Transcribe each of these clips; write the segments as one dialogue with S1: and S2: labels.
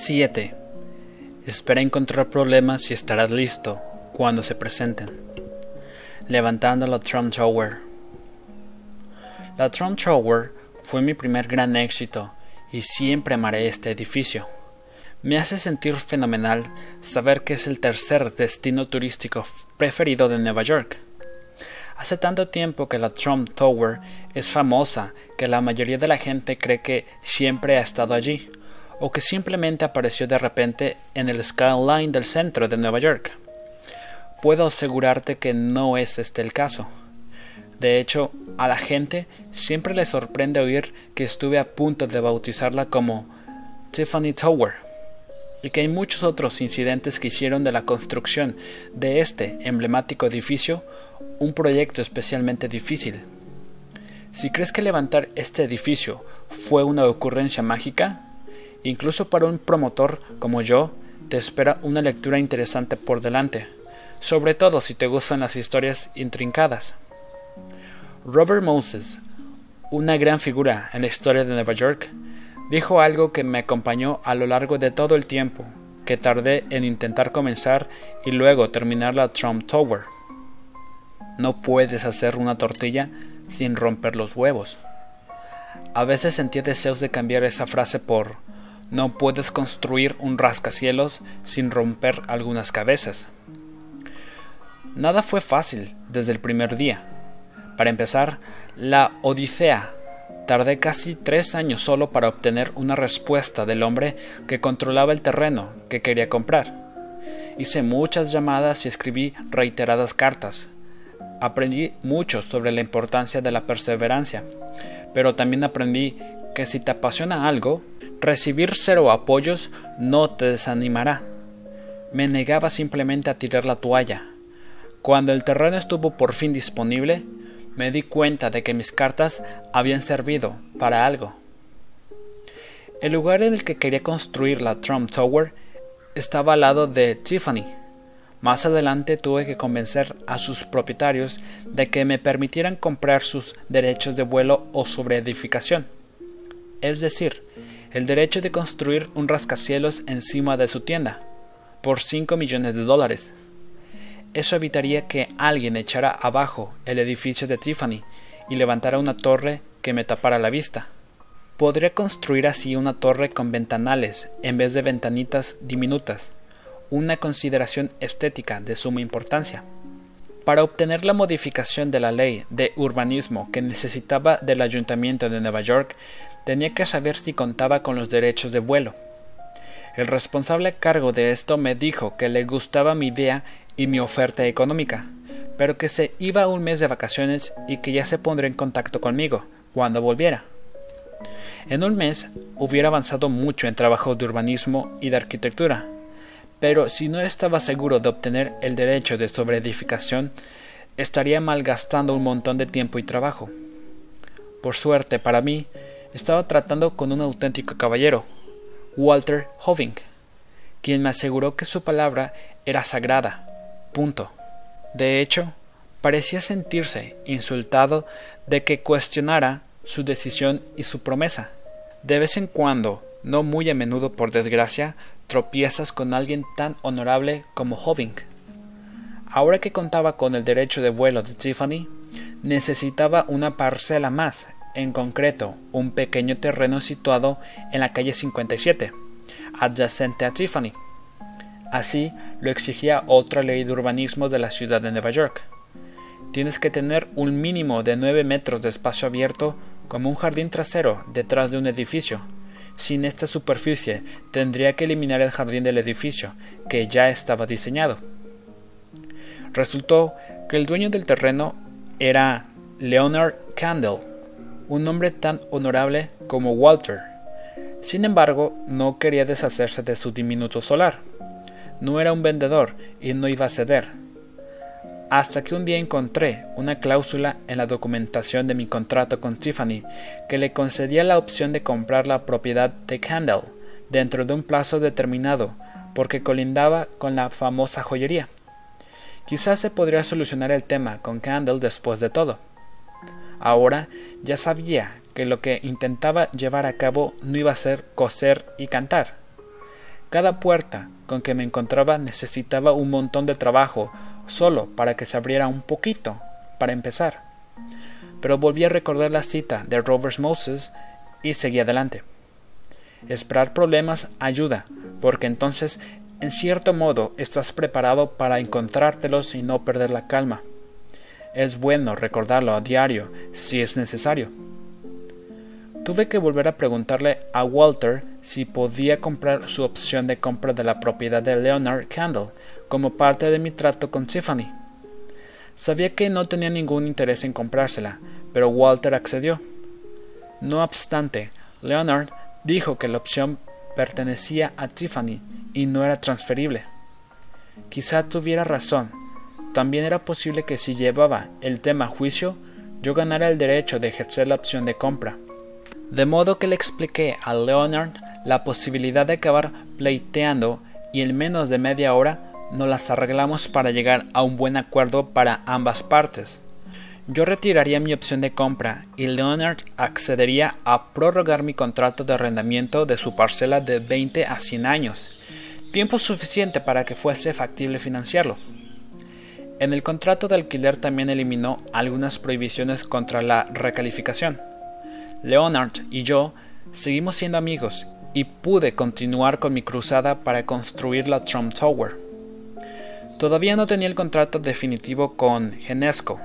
S1: 7. Espera encontrar problemas y estarás listo cuando se presenten. Levantando la Trump Tower. La Trump Tower fue mi primer gran éxito y siempre amaré este edificio. Me hace sentir fenomenal saber que es el tercer destino turístico preferido de Nueva York. Hace tanto tiempo que la Trump Tower es famosa que la mayoría de la gente cree que siempre ha estado allí o que simplemente apareció de repente en el skyline del centro de Nueva York. Puedo asegurarte que no es este el caso. De hecho, a la gente siempre le sorprende oír que estuve a punto de bautizarla como Tiffany Tower y que hay muchos otros incidentes que hicieron de la construcción de este emblemático edificio un proyecto especialmente difícil. Si crees que levantar este edificio fue una ocurrencia mágica, Incluso para un promotor como yo, te espera una lectura interesante por delante, sobre todo si te gustan las historias intrincadas. Robert Moses, una gran figura en la historia de Nueva York, dijo algo que me acompañó a lo largo de todo el tiempo que tardé en intentar comenzar y luego terminar la Trump Tower. No puedes hacer una tortilla sin romper los huevos. A veces sentí deseos de cambiar esa frase por no puedes construir un rascacielos sin romper algunas cabezas. Nada fue fácil desde el primer día. Para empezar, la Odisea. Tardé casi tres años solo para obtener una respuesta del hombre que controlaba el terreno que quería comprar. Hice muchas llamadas y escribí reiteradas cartas. Aprendí mucho sobre la importancia de la perseverancia, pero también aprendí que si te apasiona algo, Recibir cero apoyos no te desanimará. Me negaba simplemente a tirar la toalla. Cuando el terreno estuvo por fin disponible, me di cuenta de que mis cartas habían servido para algo. El lugar en el que quería construir la Trump Tower estaba al lado de Tiffany. Más adelante tuve que convencer a sus propietarios de que me permitieran comprar sus derechos de vuelo o sobre edificación. Es decir, el derecho de construir un rascacielos encima de su tienda, por 5 millones de dólares. Eso evitaría que alguien echara abajo el edificio de Tiffany y levantara una torre que me tapara la vista. Podría construir así una torre con ventanales en vez de ventanitas diminutas, una consideración estética de suma importancia. Para obtener la modificación de la ley de urbanismo que necesitaba del Ayuntamiento de Nueva York, tenía que saber si contaba con los derechos de vuelo. El responsable a cargo de esto me dijo que le gustaba mi idea y mi oferta económica, pero que se iba un mes de vacaciones y que ya se pondría en contacto conmigo cuando volviera. En un mes hubiera avanzado mucho en trabajos de urbanismo y de arquitectura, pero si no estaba seguro de obtener el derecho de sobreedificación, estaría malgastando un montón de tiempo y trabajo. Por suerte para mí, estaba tratando con un auténtico caballero, Walter Hoving, quien me aseguró que su palabra era sagrada. Punto. De hecho, parecía sentirse insultado de que cuestionara su decisión y su promesa. De vez en cuando, no muy a menudo por desgracia, tropiezas con alguien tan honorable como Hoving. Ahora que contaba con el derecho de vuelo de Tiffany, necesitaba una parcela más en concreto un pequeño terreno situado en la calle 57, adyacente a Tiffany. Así lo exigía otra ley de urbanismo de la ciudad de Nueva York. Tienes que tener un mínimo de 9 metros de espacio abierto como un jardín trasero detrás de un edificio. Sin esta superficie tendría que eliminar el jardín del edificio, que ya estaba diseñado. Resultó que el dueño del terreno era Leonard Candle, un hombre tan honorable como Walter. Sin embargo, no quería deshacerse de su diminuto solar. No era un vendedor y no iba a ceder. Hasta que un día encontré una cláusula en la documentación de mi contrato con Tiffany que le concedía la opción de comprar la propiedad de Candle dentro de un plazo determinado porque colindaba con la famosa joyería. Quizás se podría solucionar el tema con Candle después de todo. Ahora ya sabía que lo que intentaba llevar a cabo no iba a ser coser y cantar. Cada puerta con que me encontraba necesitaba un montón de trabajo solo para que se abriera un poquito, para empezar. Pero volví a recordar la cita de Robert Moses y seguí adelante. Esperar problemas ayuda, porque entonces, en cierto modo, estás preparado para encontrártelos y no perder la calma. Es bueno recordarlo a diario, si es necesario. Tuve que volver a preguntarle a Walter si podía comprar su opción de compra de la propiedad de Leonard Candle como parte de mi trato con Tiffany. Sabía que no tenía ningún interés en comprársela, pero Walter accedió. No obstante, Leonard dijo que la opción pertenecía a Tiffany y no era transferible. Quizá tuviera razón. También era posible que si llevaba el tema a juicio, yo ganara el derecho de ejercer la opción de compra. De modo que le expliqué a Leonard la posibilidad de acabar pleiteando y en menos de media hora nos las arreglamos para llegar a un buen acuerdo para ambas partes. Yo retiraría mi opción de compra y Leonard accedería a prorrogar mi contrato de arrendamiento de su parcela de 20 a 100 años, tiempo suficiente para que fuese factible financiarlo. En el contrato de alquiler también eliminó algunas prohibiciones contra la recalificación. Leonard y yo seguimos siendo amigos y pude continuar con mi cruzada para construir la Trump Tower. Todavía no tenía el contrato definitivo con Genesco,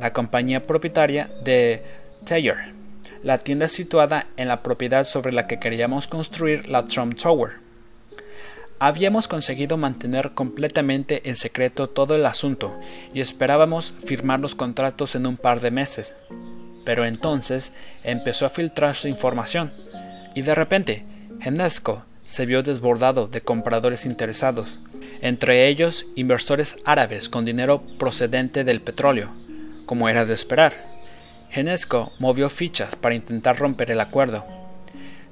S1: la compañía propietaria de Taylor, la tienda situada en la propiedad sobre la que queríamos construir la Trump Tower. Habíamos conseguido mantener completamente en secreto todo el asunto y esperábamos firmar los contratos en un par de meses. Pero entonces empezó a filtrarse información, y de repente Genesco se vio desbordado de compradores interesados, entre ellos inversores árabes con dinero procedente del petróleo, como era de esperar. Genesco movió fichas para intentar romper el acuerdo.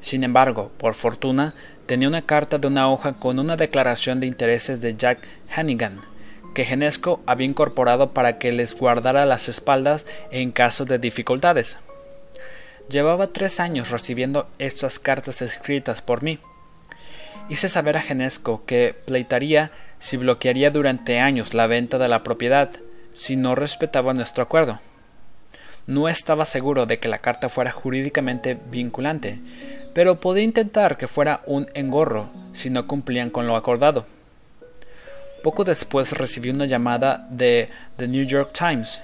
S1: Sin embargo, por fortuna, tenía una carta de una hoja con una declaración de intereses de Jack Hannigan, que Genesco había incorporado para que les guardara las espaldas en caso de dificultades. Llevaba tres años recibiendo estas cartas escritas por mí. Hice saber a Genesco que pleitaría si bloquearía durante años la venta de la propiedad, si no respetaba nuestro acuerdo. No estaba seguro de que la carta fuera jurídicamente vinculante, pero podía intentar que fuera un engorro si no cumplían con lo acordado. Poco después recibí una llamada de The New York Times,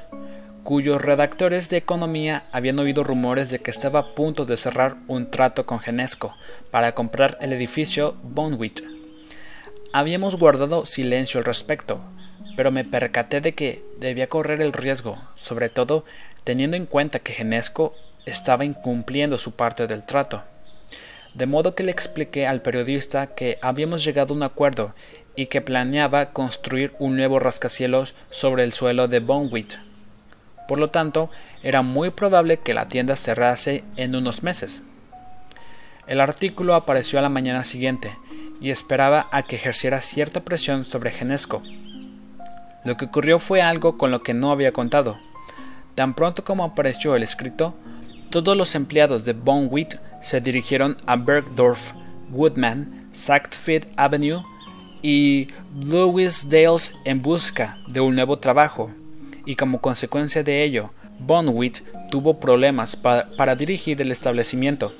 S1: cuyos redactores de economía habían oído rumores de que estaba a punto de cerrar un trato con Genesco para comprar el edificio Bonwit. Habíamos guardado silencio al respecto, pero me percaté de que debía correr el riesgo, sobre todo teniendo en cuenta que Genesco estaba incumpliendo su parte del trato. De modo que le expliqué al periodista que habíamos llegado a un acuerdo y que planeaba construir un nuevo rascacielos sobre el suelo de Bonwit. Por lo tanto, era muy probable que la tienda cerrase en unos meses. El artículo apareció a la mañana siguiente y esperaba a que ejerciera cierta presión sobre Genesco. Lo que ocurrió fue algo con lo que no había contado. Tan pronto como apareció el escrito, todos los empleados de Bonwit se dirigieron a Bergdorf, Woodman, Sackfield Avenue y Louis Dales en busca de un nuevo trabajo, y como consecuencia de ello, Bonwit tuvo problemas para dirigir el establecimiento.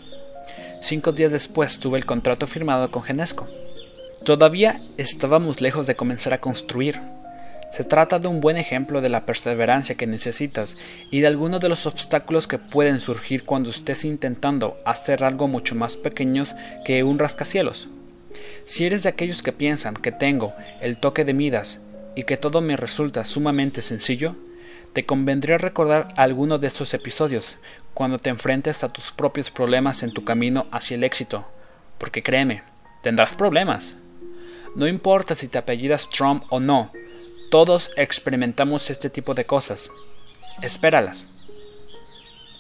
S1: Cinco días después tuve el contrato firmado con Genesco. Todavía estábamos lejos de comenzar a construir. Se trata de un buen ejemplo de la perseverancia que necesitas y de algunos de los obstáculos que pueden surgir cuando estés intentando hacer algo mucho más pequeños que un rascacielos. Si eres de aquellos que piensan que tengo el toque de Midas y que todo me resulta sumamente sencillo, te convendría recordar alguno de estos episodios cuando te enfrentes a tus propios problemas en tu camino hacia el éxito, porque créeme, tendrás problemas. No importa si te apellidas Trump o no, todos experimentamos este tipo de cosas. Espéralas.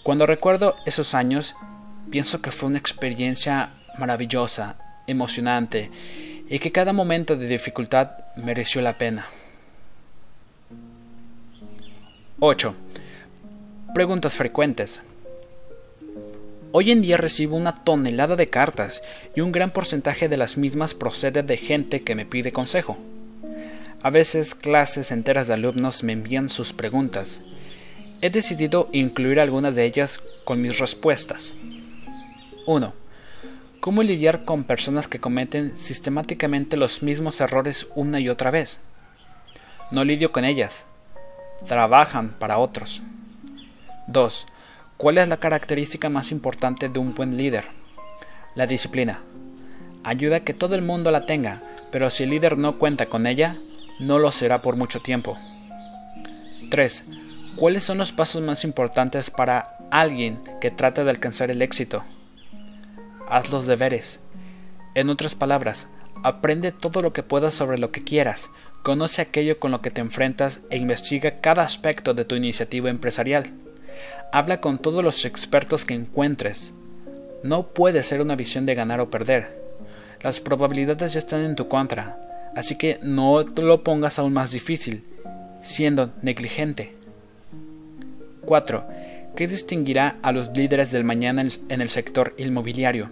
S1: Cuando recuerdo esos años, pienso que fue una experiencia maravillosa emocionante y que cada momento de dificultad mereció la pena. 8. Preguntas frecuentes. Hoy en día recibo una tonelada de cartas y un gran porcentaje de las mismas procede de gente que me pide consejo. A veces clases enteras de alumnos me envían sus preguntas. He decidido incluir algunas de ellas con mis respuestas. 1. ¿Cómo lidiar con personas que cometen sistemáticamente los mismos errores una y otra vez? No lidio con ellas. Trabajan para otros. 2. ¿Cuál es la característica más importante de un buen líder? La disciplina. Ayuda a que todo el mundo la tenga, pero si el líder no cuenta con ella, no lo será por mucho tiempo. 3. ¿Cuáles son los pasos más importantes para alguien que trata de alcanzar el éxito? Haz los deberes. En otras palabras, aprende todo lo que puedas sobre lo que quieras, conoce aquello con lo que te enfrentas e investiga cada aspecto de tu iniciativa empresarial. Habla con todos los expertos que encuentres. No puede ser una visión de ganar o perder. Las probabilidades ya están en tu contra así que no lo pongas aún más difícil, siendo negligente. 4. ¿Qué distinguirá a los líderes del mañana en el sector inmobiliario?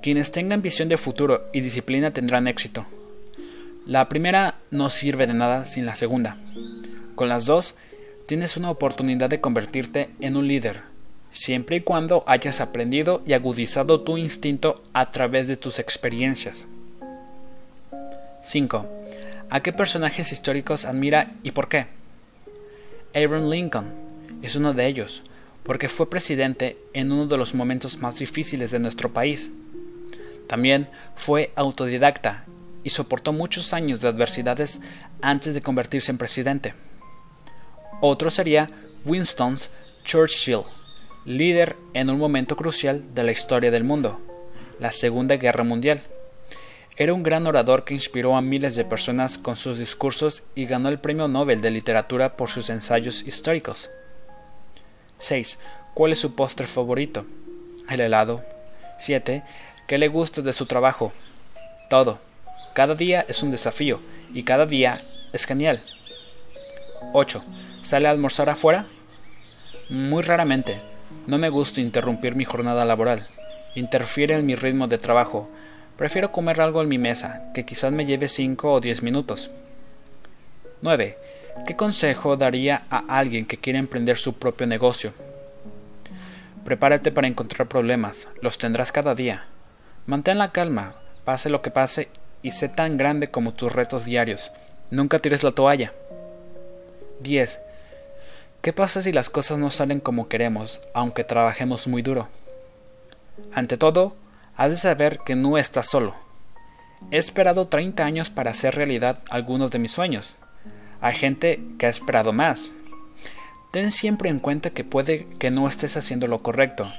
S1: Quienes tengan visión de futuro y disciplina tendrán éxito. La primera no sirve de nada sin la segunda. Con las dos, tienes una oportunidad de convertirte en un líder, siempre y cuando hayas aprendido y agudizado tu instinto a través de tus experiencias. 5. ¿A qué personajes históricos admira y por qué? Abraham Lincoln es uno de ellos, porque fue presidente en uno de los momentos más difíciles de nuestro país. También fue autodidacta y soportó muchos años de adversidades antes de convertirse en presidente. Otro sería Winston Churchill, líder en un momento crucial de la historia del mundo, la Segunda Guerra Mundial era un gran orador que inspiró a miles de personas con sus discursos y ganó el Premio Nobel de Literatura por sus ensayos históricos. 6. ¿Cuál es su postre favorito? El helado. 7. ¿Qué le gusta de su trabajo? Todo. Cada día es un desafío y cada día es genial. 8. ¿Sale a almorzar afuera? Muy raramente. No me gusta interrumpir mi jornada laboral. Interfiere en mi ritmo de trabajo Prefiero comer algo en mi mesa, que quizás me lleve 5 o 10 minutos. 9. ¿Qué consejo daría a alguien que quiere emprender su propio negocio? Prepárate para encontrar problemas, los tendrás cada día. Mantén la calma, pase lo que pase, y sé tan grande como tus retos diarios. Nunca tires la toalla. 10. ¿Qué pasa si las cosas no salen como queremos, aunque trabajemos muy duro? Ante todo, has de saber que no estás solo. He esperado 30 años para hacer realidad algunos de mis sueños. Hay gente que ha esperado más. Ten siempre en cuenta que puede que no estés haciendo lo correcto,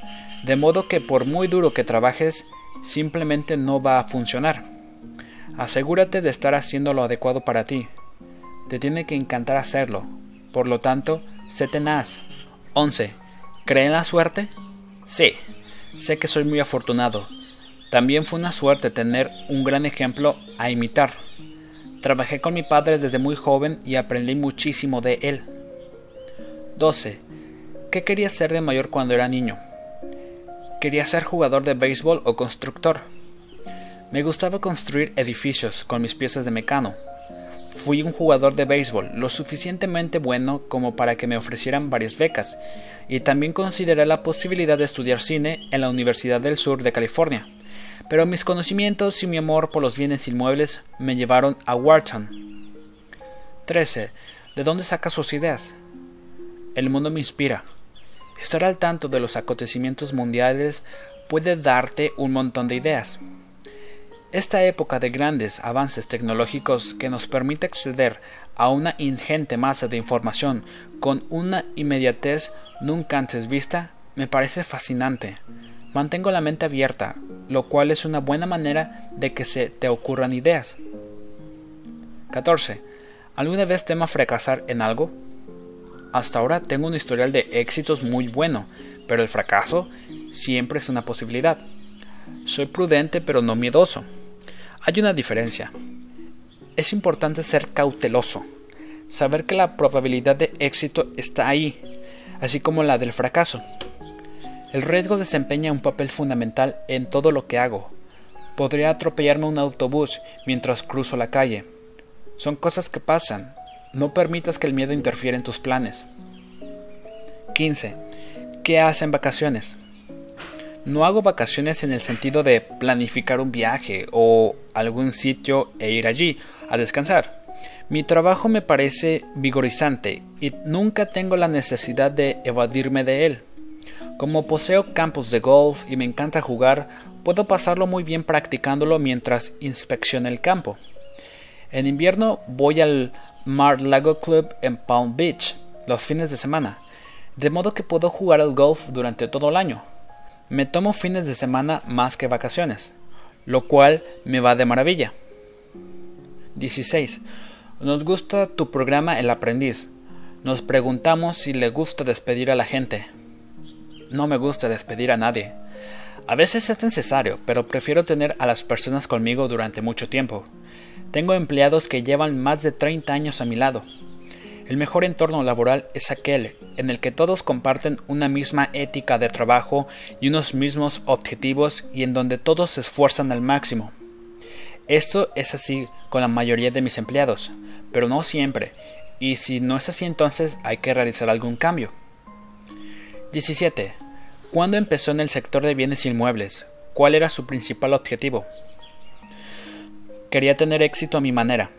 S1: de modo que por muy duro que trabajes, simplemente no va a funcionar. Asegúrate de estar haciendo lo adecuado para ti. Te tiene que encantar hacerlo. Por lo tanto, sé tenaz. 11. ¿Cree en la suerte? Sí. Sé que soy muy afortunado también fue una suerte tener un gran ejemplo a imitar. Trabajé con mi padre desde muy joven y aprendí muchísimo de él. 12. ¿Qué quería ser de mayor cuando era niño? Quería ser jugador de béisbol o constructor. Me gustaba construir edificios con mis piezas de mecano. Fui un jugador de béisbol lo suficientemente bueno como para que me ofrecieran varias becas, y también consideré la posibilidad de estudiar cine en la Universidad del Sur de California pero mis conocimientos y mi amor por los bienes inmuebles me llevaron a Wharton. 13. ¿De dónde saca sus ideas? El mundo me inspira. Estar al tanto de los acontecimientos mundiales puede darte un montón de ideas. Esta época de grandes avances tecnológicos que nos permite acceder a una ingente masa de información con una inmediatez nunca antes vista me parece fascinante. Mantengo la mente abierta, lo cual es una buena manera de que se te ocurran ideas. 14. ¿Alguna vez temo fracasar en algo? Hasta ahora tengo un historial de éxitos muy bueno, pero el fracaso siempre es una posibilidad. Soy prudente pero no miedoso. Hay una diferencia. Es importante ser cauteloso, saber que la probabilidad de éxito está ahí, así como la del fracaso. El riesgo desempeña un papel fundamental en todo lo que hago. Podría atropellarme un autobús mientras cruzo la calle. Son cosas que pasan. No permitas que el miedo interfiera en tus planes. 15. ¿Qué hace en vacaciones? No hago vacaciones en el sentido de planificar un viaje o algún sitio e ir allí a descansar. Mi trabajo me parece vigorizante y nunca tengo la necesidad de evadirme de él. Como poseo campos de golf y me encanta jugar, puedo pasarlo muy bien practicándolo mientras inspecciono el campo. En invierno voy al Mar Lago Club en Palm Beach los fines de semana, de modo que puedo jugar al golf durante todo el año. Me tomo fines de semana más que vacaciones, lo cual me va de maravilla. 16. Nos gusta tu programa El Aprendiz. Nos preguntamos si le gusta despedir a la gente. No me gusta despedir a nadie. A veces es necesario, pero prefiero tener a las personas conmigo durante mucho tiempo. Tengo empleados que llevan más de 30 años a mi lado. El mejor entorno laboral es aquel en el que todos comparten una misma ética de trabajo y unos mismos objetivos y en donde todos se esfuerzan al máximo. Esto es así con la mayoría de mis empleados, pero no siempre, y si no es así entonces hay que realizar algún cambio. 17. ¿Cuándo empezó en el sector de bienes inmuebles? ¿Cuál era su principal objetivo? Quería tener éxito a mi manera.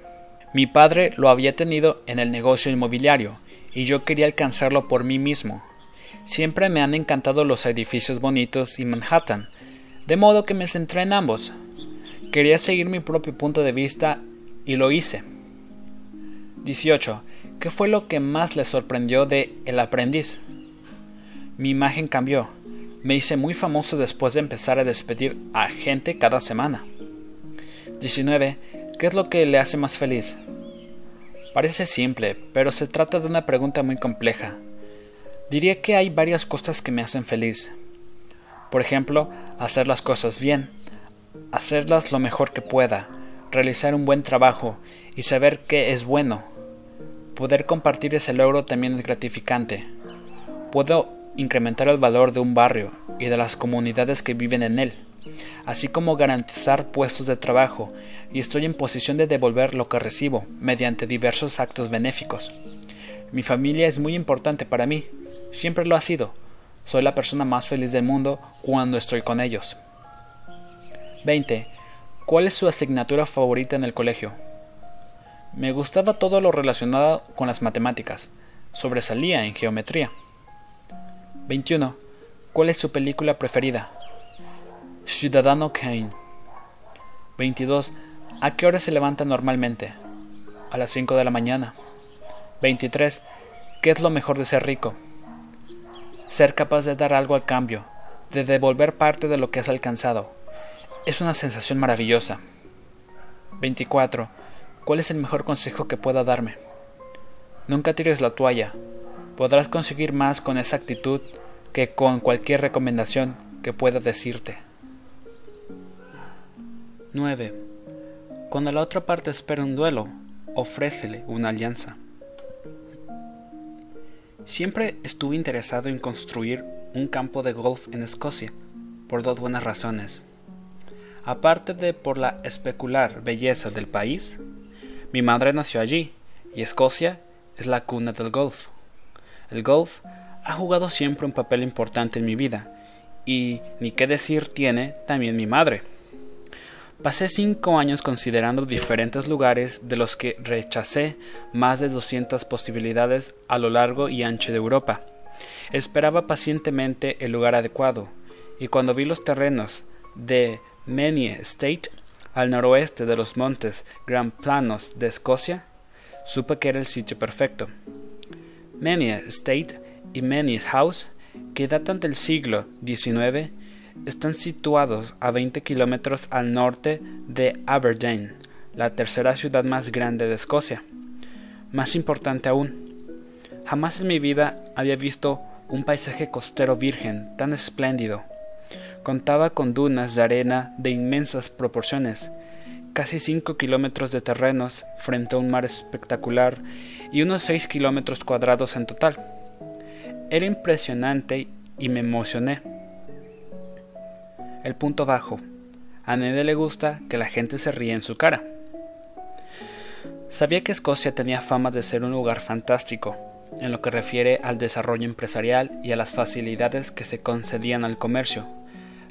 S1: Mi padre lo había tenido en el negocio inmobiliario y yo quería alcanzarlo por mí mismo. Siempre me han encantado los edificios bonitos y Manhattan, de modo que me centré en ambos. Quería seguir mi propio punto de vista y lo hice. 18. ¿Qué fue lo que más le sorprendió de El aprendiz? Mi imagen cambió. Me hice muy famoso después de empezar a despedir a gente cada semana. 19. ¿Qué es lo que le hace más feliz? Parece simple, pero se trata de una pregunta muy compleja. Diría que hay varias cosas que me hacen feliz. Por ejemplo, hacer las cosas bien, hacerlas lo mejor que pueda, realizar un buen trabajo y saber que es bueno. Poder compartir ese logro también es gratificante. Puedo incrementar el valor de un barrio y de las comunidades que viven en él, así como garantizar puestos de trabajo, y estoy en posición de devolver lo que recibo mediante diversos actos benéficos. Mi familia es muy importante para mí, siempre lo ha sido. Soy la persona más feliz del mundo cuando estoy con ellos. 20. ¿Cuál es su asignatura favorita en el colegio? Me gustaba todo lo relacionado con las matemáticas. Sobresalía en geometría. 21. ¿Cuál es su película preferida? Ciudadano Kane. 22. ¿A qué hora se levanta normalmente? A las 5 de la mañana. 23. ¿Qué es lo mejor de ser rico? Ser capaz de dar algo al cambio, de devolver parte de lo que has alcanzado. Es una sensación maravillosa. 24. ¿Cuál es el mejor consejo que pueda darme? Nunca tires la toalla, podrás conseguir más con esa actitud que con cualquier recomendación que pueda decirte. 9. Cuando la otra parte espera un duelo, ofrécele una alianza. Siempre estuve interesado en construir un campo de golf en Escocia, por dos buenas razones. Aparte de por la especular belleza del país, mi madre nació allí, y Escocia es la cuna del golf. El golf ha jugado siempre un papel importante en mi vida, y ni qué decir tiene también mi madre. Pasé cinco años considerando diferentes lugares de los que rechacé más de 200 posibilidades a lo largo y ancho de Europa. Esperaba pacientemente el lugar adecuado, y cuando vi los terrenos de Menie State, al noroeste de los montes Gran Planos de Escocia, supe que era el sitio perfecto. Menie State y Many House, que datan del siglo XIX, están situados a 20 kilómetros al norte de Aberdeen, la tercera ciudad más grande de Escocia. Más importante aún, jamás en mi vida había visto un paisaje costero virgen tan espléndido. Contaba con dunas de arena de inmensas proporciones, casi 5 kilómetros de terrenos frente a un mar espectacular y unos 6 kilómetros cuadrados en total. Era impresionante y me emocioné. El punto bajo. A nadie le gusta que la gente se ríe en su cara. Sabía que Escocia tenía fama de ser un lugar fantástico, en lo que refiere al desarrollo empresarial y a las facilidades que se concedían al comercio,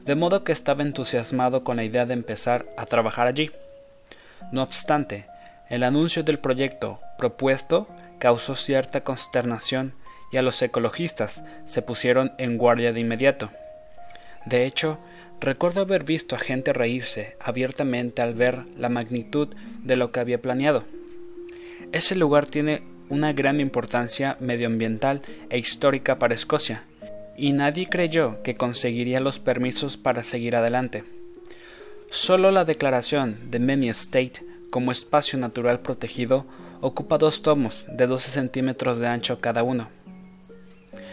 S1: de modo que estaba entusiasmado con la idea de empezar a trabajar allí. No obstante, el anuncio del proyecto propuesto causó cierta consternación y a los ecologistas se pusieron en guardia de inmediato. De hecho, recuerdo haber visto a gente reírse abiertamente al ver la magnitud de lo que había planeado. Ese lugar tiene una gran importancia medioambiental e histórica para Escocia, y nadie creyó que conseguiría los permisos para seguir adelante. Solo la declaración de Many State como espacio natural protegido ocupa dos tomos de 12 centímetros de ancho cada uno.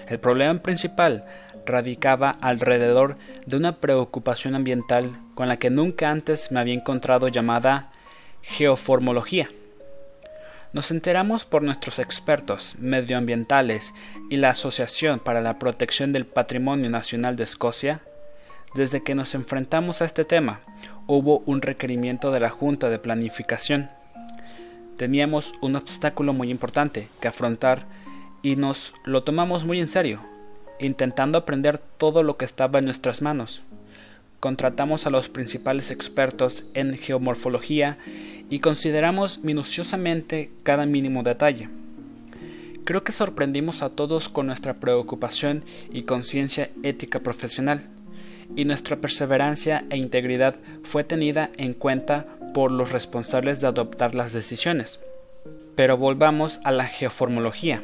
S1: El problema principal radicaba alrededor de una preocupación ambiental con la que nunca antes me había encontrado llamada geoformología. Nos enteramos por nuestros expertos medioambientales y la Asociación para la Protección del Patrimonio Nacional de Escocia, desde que nos enfrentamos a este tema, hubo un requerimiento de la Junta de Planificación. Teníamos un obstáculo muy importante que afrontar y nos lo tomamos muy en serio, intentando aprender todo lo que estaba en nuestras manos. Contratamos a los principales expertos en geomorfología y consideramos minuciosamente cada mínimo detalle. Creo que sorprendimos a todos con nuestra preocupación y conciencia ética profesional, y nuestra perseverancia e integridad fue tenida en cuenta por los responsables de adoptar las decisiones. Pero volvamos a la geoformología,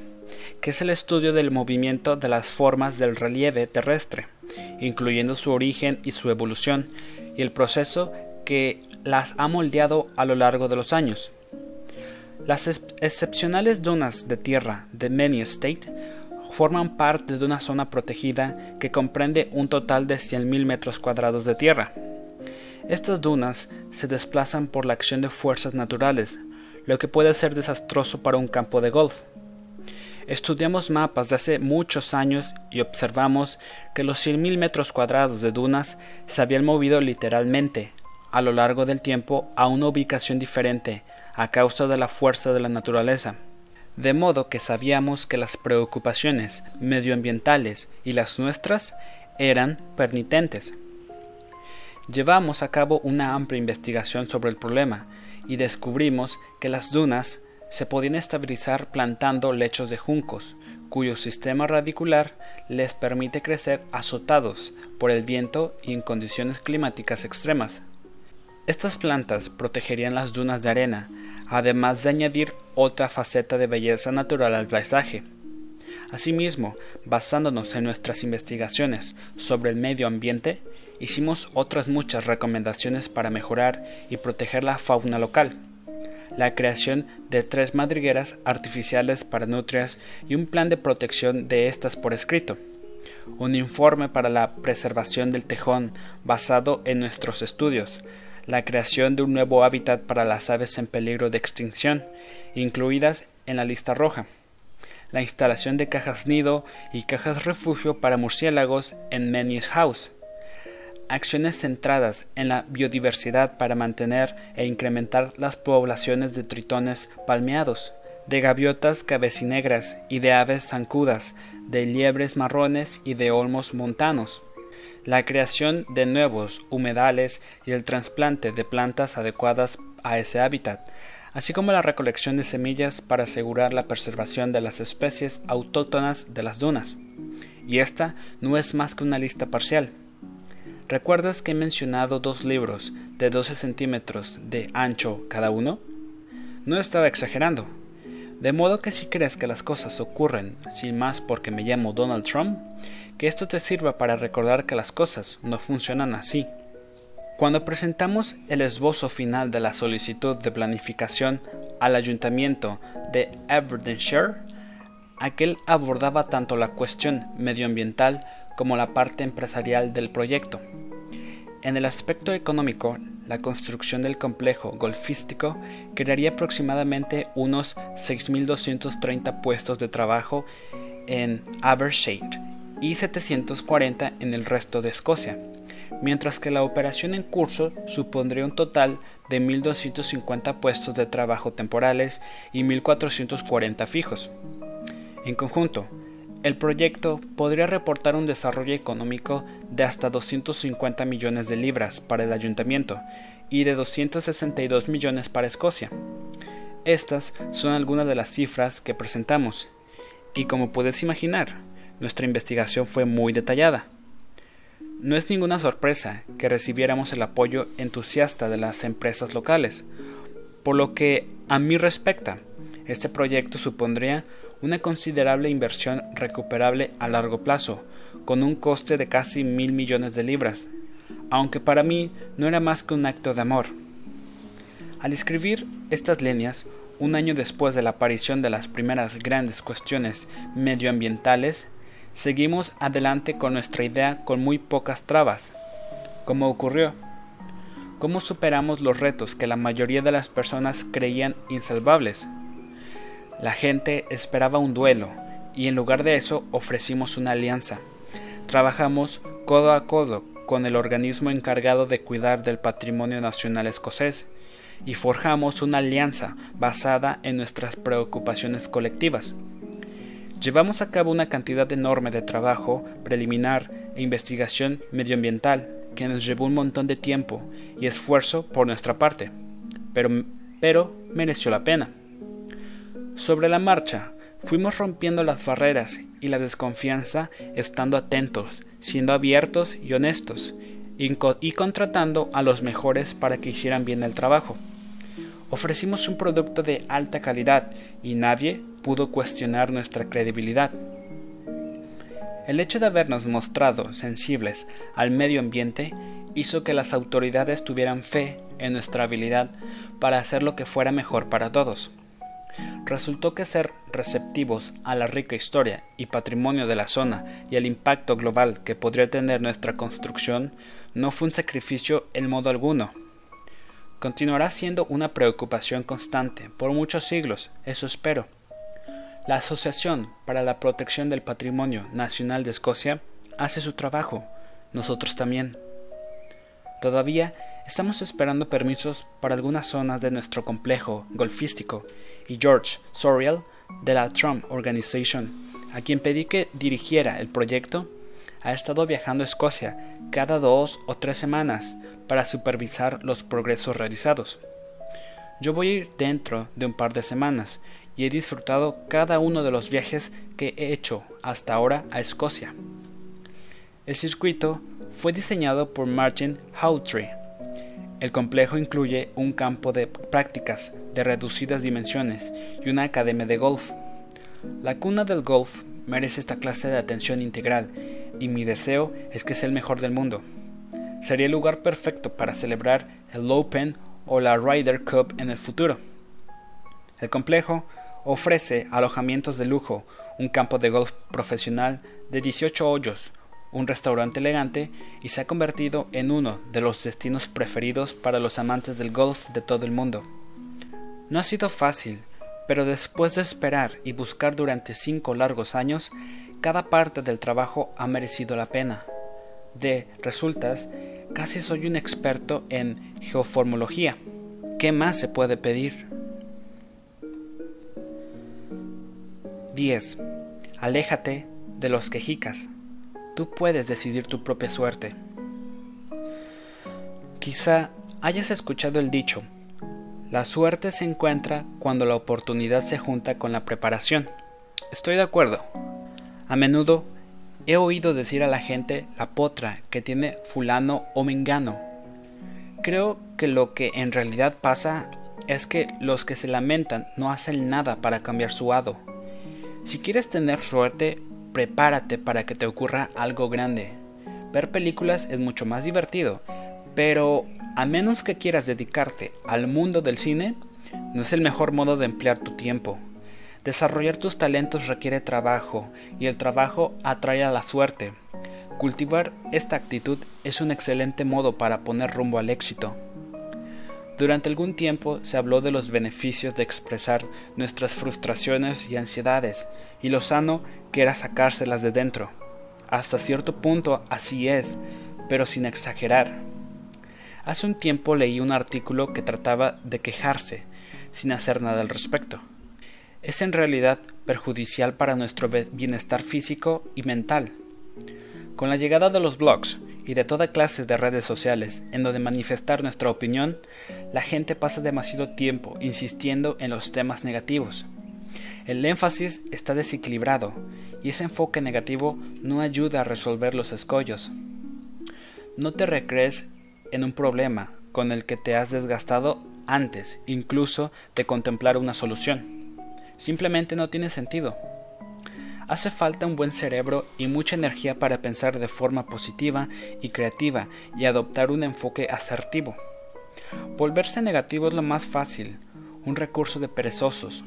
S1: que es el estudio del movimiento de las formas del relieve terrestre, incluyendo su origen y su evolución, y el proceso que las ha moldeado a lo largo de los años. Las excepcionales dunas de tierra de Many State forman parte de una zona protegida que comprende un total de 100.000 metros cuadrados de tierra. Estas dunas se desplazan por la acción de fuerzas naturales, lo que puede ser desastroso para un campo de golf. Estudiamos mapas de hace muchos años y observamos que los 100.000 metros cuadrados de dunas se habían movido literalmente a lo largo del tiempo a una ubicación diferente a causa de la fuerza de la naturaleza. De modo que sabíamos que las preocupaciones medioambientales y las nuestras eran pernitentes. Llevamos a cabo una amplia investigación sobre el problema y descubrimos que las dunas se podían estabilizar plantando lechos de juncos, cuyo sistema radicular les permite crecer azotados por el viento y en condiciones climáticas extremas. Estas plantas protegerían las dunas de arena, además de añadir otra faceta de belleza natural al paisaje. Asimismo, basándonos en nuestras investigaciones sobre el medio ambiente, hicimos otras muchas recomendaciones para mejorar y proteger la fauna local. La creación de tres madrigueras artificiales para nutrias y un plan de protección de estas por escrito. Un informe para la preservación del tejón basado en nuestros estudios, la creación de un nuevo hábitat para las aves en peligro de extinción, incluidas en la lista roja, la instalación de cajas nido y cajas refugio para murciélagos en Menis House, acciones centradas en la biodiversidad para mantener e incrementar las poblaciones de tritones palmeados, de gaviotas cabecinegras y de aves zancudas, de liebres marrones y de olmos montanos, la creación de nuevos humedales y el trasplante de plantas adecuadas a ese hábitat, así como la recolección de semillas para asegurar la preservación de las especies autóctonas de las dunas. Y esta no es más que una lista parcial. ¿Recuerdas que he mencionado dos libros de 12 centímetros de ancho cada uno? No estaba exagerando. De modo que si crees que las cosas ocurren sin más porque me llamo Donald Trump, que esto te sirva para recordar que las cosas no funcionan así. Cuando presentamos el esbozo final de la solicitud de planificación al ayuntamiento de Aberdeenshire, aquel abordaba tanto la cuestión medioambiental como la parte empresarial del proyecto. En el aspecto económico, la construcción del complejo golfístico crearía aproximadamente unos 6.230 puestos de trabajo en Abershade y 740 en el resto de Escocia, mientras que la operación en curso supondría un total de 1.250 puestos de trabajo temporales y 1.440 fijos. En conjunto, el proyecto podría reportar un desarrollo económico de hasta 250 millones de libras para el ayuntamiento y de 262 millones para Escocia. Estas son algunas de las cifras que presentamos, y como puedes imaginar, nuestra investigación fue muy detallada. No es ninguna sorpresa que recibiéramos el apoyo entusiasta de las empresas locales, por lo que a mí respecta, este proyecto supondría una considerable inversión recuperable a largo plazo, con un coste de casi mil millones de libras, aunque para mí no era más que un acto de amor. Al escribir estas líneas, un año después de la aparición de las primeras grandes cuestiones medioambientales, seguimos adelante con nuestra idea con muy pocas trabas. ¿Cómo ocurrió? ¿Cómo superamos los retos que la mayoría de las personas creían insalvables? La gente esperaba un duelo, y en lugar de eso ofrecimos una alianza. Trabajamos codo a codo con el organismo encargado de cuidar del patrimonio nacional escocés, y forjamos una alianza basada en nuestras preocupaciones colectivas. Llevamos a cabo una cantidad enorme de trabajo preliminar e investigación medioambiental que nos llevó un montón de tiempo y esfuerzo por nuestra parte, pero, pero mereció la pena. Sobre la marcha, fuimos rompiendo las barreras y la desconfianza estando atentos, siendo abiertos y honestos, y, y contratando a los mejores para que hicieran bien el trabajo. Ofrecimos un producto de alta calidad y nadie pudo cuestionar nuestra credibilidad. El hecho de habernos mostrado sensibles al medio ambiente hizo que las autoridades tuvieran fe en nuestra habilidad para hacer lo que fuera mejor para todos. Resultó que ser receptivos a la rica historia y patrimonio de la zona y al impacto global que podría tener nuestra construcción no fue un sacrificio en modo alguno. Continuará siendo una preocupación constante por muchos siglos, eso espero. La Asociación para la Protección del Patrimonio Nacional de Escocia hace su trabajo, nosotros también. Todavía estamos esperando permisos para algunas zonas de nuestro complejo golfístico y George Soriel de la Trump Organization, a quien pedí que dirigiera el proyecto, ha estado viajando a Escocia cada dos o tres semanas para supervisar los progresos realizados. Yo voy a ir dentro de un par de semanas y he disfrutado cada uno de los viajes que he hecho hasta ahora a Escocia. El circuito fue diseñado por Martin Hawtrey. El complejo incluye un campo de prácticas de reducidas dimensiones y una academia de golf. La cuna del golf merece esta clase de atención integral y mi deseo es que sea el mejor del mundo. Sería el lugar perfecto para celebrar el Open o la Ryder Cup en el futuro. El complejo Ofrece alojamientos de lujo, un campo de golf profesional de 18 hoyos, un restaurante elegante y se ha convertido en uno de los destinos preferidos para los amantes del golf de todo el mundo. No ha sido fácil, pero después de esperar y buscar durante cinco largos años, cada parte del trabajo ha merecido la pena. De resultas, casi soy un experto en geoformología. ¿Qué más se puede pedir? 10. Aléjate de los quejicas. Tú puedes decidir tu propia suerte. Quizá hayas escuchado el dicho, la suerte se encuentra cuando la oportunidad se junta con la preparación. Estoy de acuerdo. A menudo he oído decir a la gente la potra que tiene fulano o mengano. Creo que lo que en realidad pasa es que los que se lamentan no hacen nada para cambiar su hado. Si quieres tener suerte, prepárate para que te ocurra algo grande. Ver películas es mucho más divertido, pero a menos que quieras dedicarte al mundo del cine, no es el mejor modo de emplear tu tiempo. Desarrollar tus talentos requiere trabajo y el trabajo atrae a la suerte. Cultivar esta actitud es un excelente modo para poner rumbo al éxito. Durante algún tiempo se habló de los beneficios de expresar nuestras frustraciones y ansiedades, y lo sano que era sacárselas de dentro. Hasta cierto punto así es, pero sin exagerar. Hace un tiempo leí un artículo que trataba de quejarse, sin hacer nada al respecto. Es en realidad perjudicial para nuestro bienestar físico y mental. Con la llegada de los blogs y de toda clase de redes sociales en donde manifestar nuestra opinión, la gente pasa demasiado tiempo insistiendo en los temas negativos. El énfasis está desequilibrado y ese enfoque negativo no ayuda a resolver los escollos. No te recrees en un problema con el que te has desgastado antes incluso de contemplar una solución. Simplemente no tiene sentido. Hace falta un buen cerebro y mucha energía para pensar de forma positiva y creativa y adoptar un enfoque asertivo. Volverse negativo es lo más fácil, un recurso de perezosos.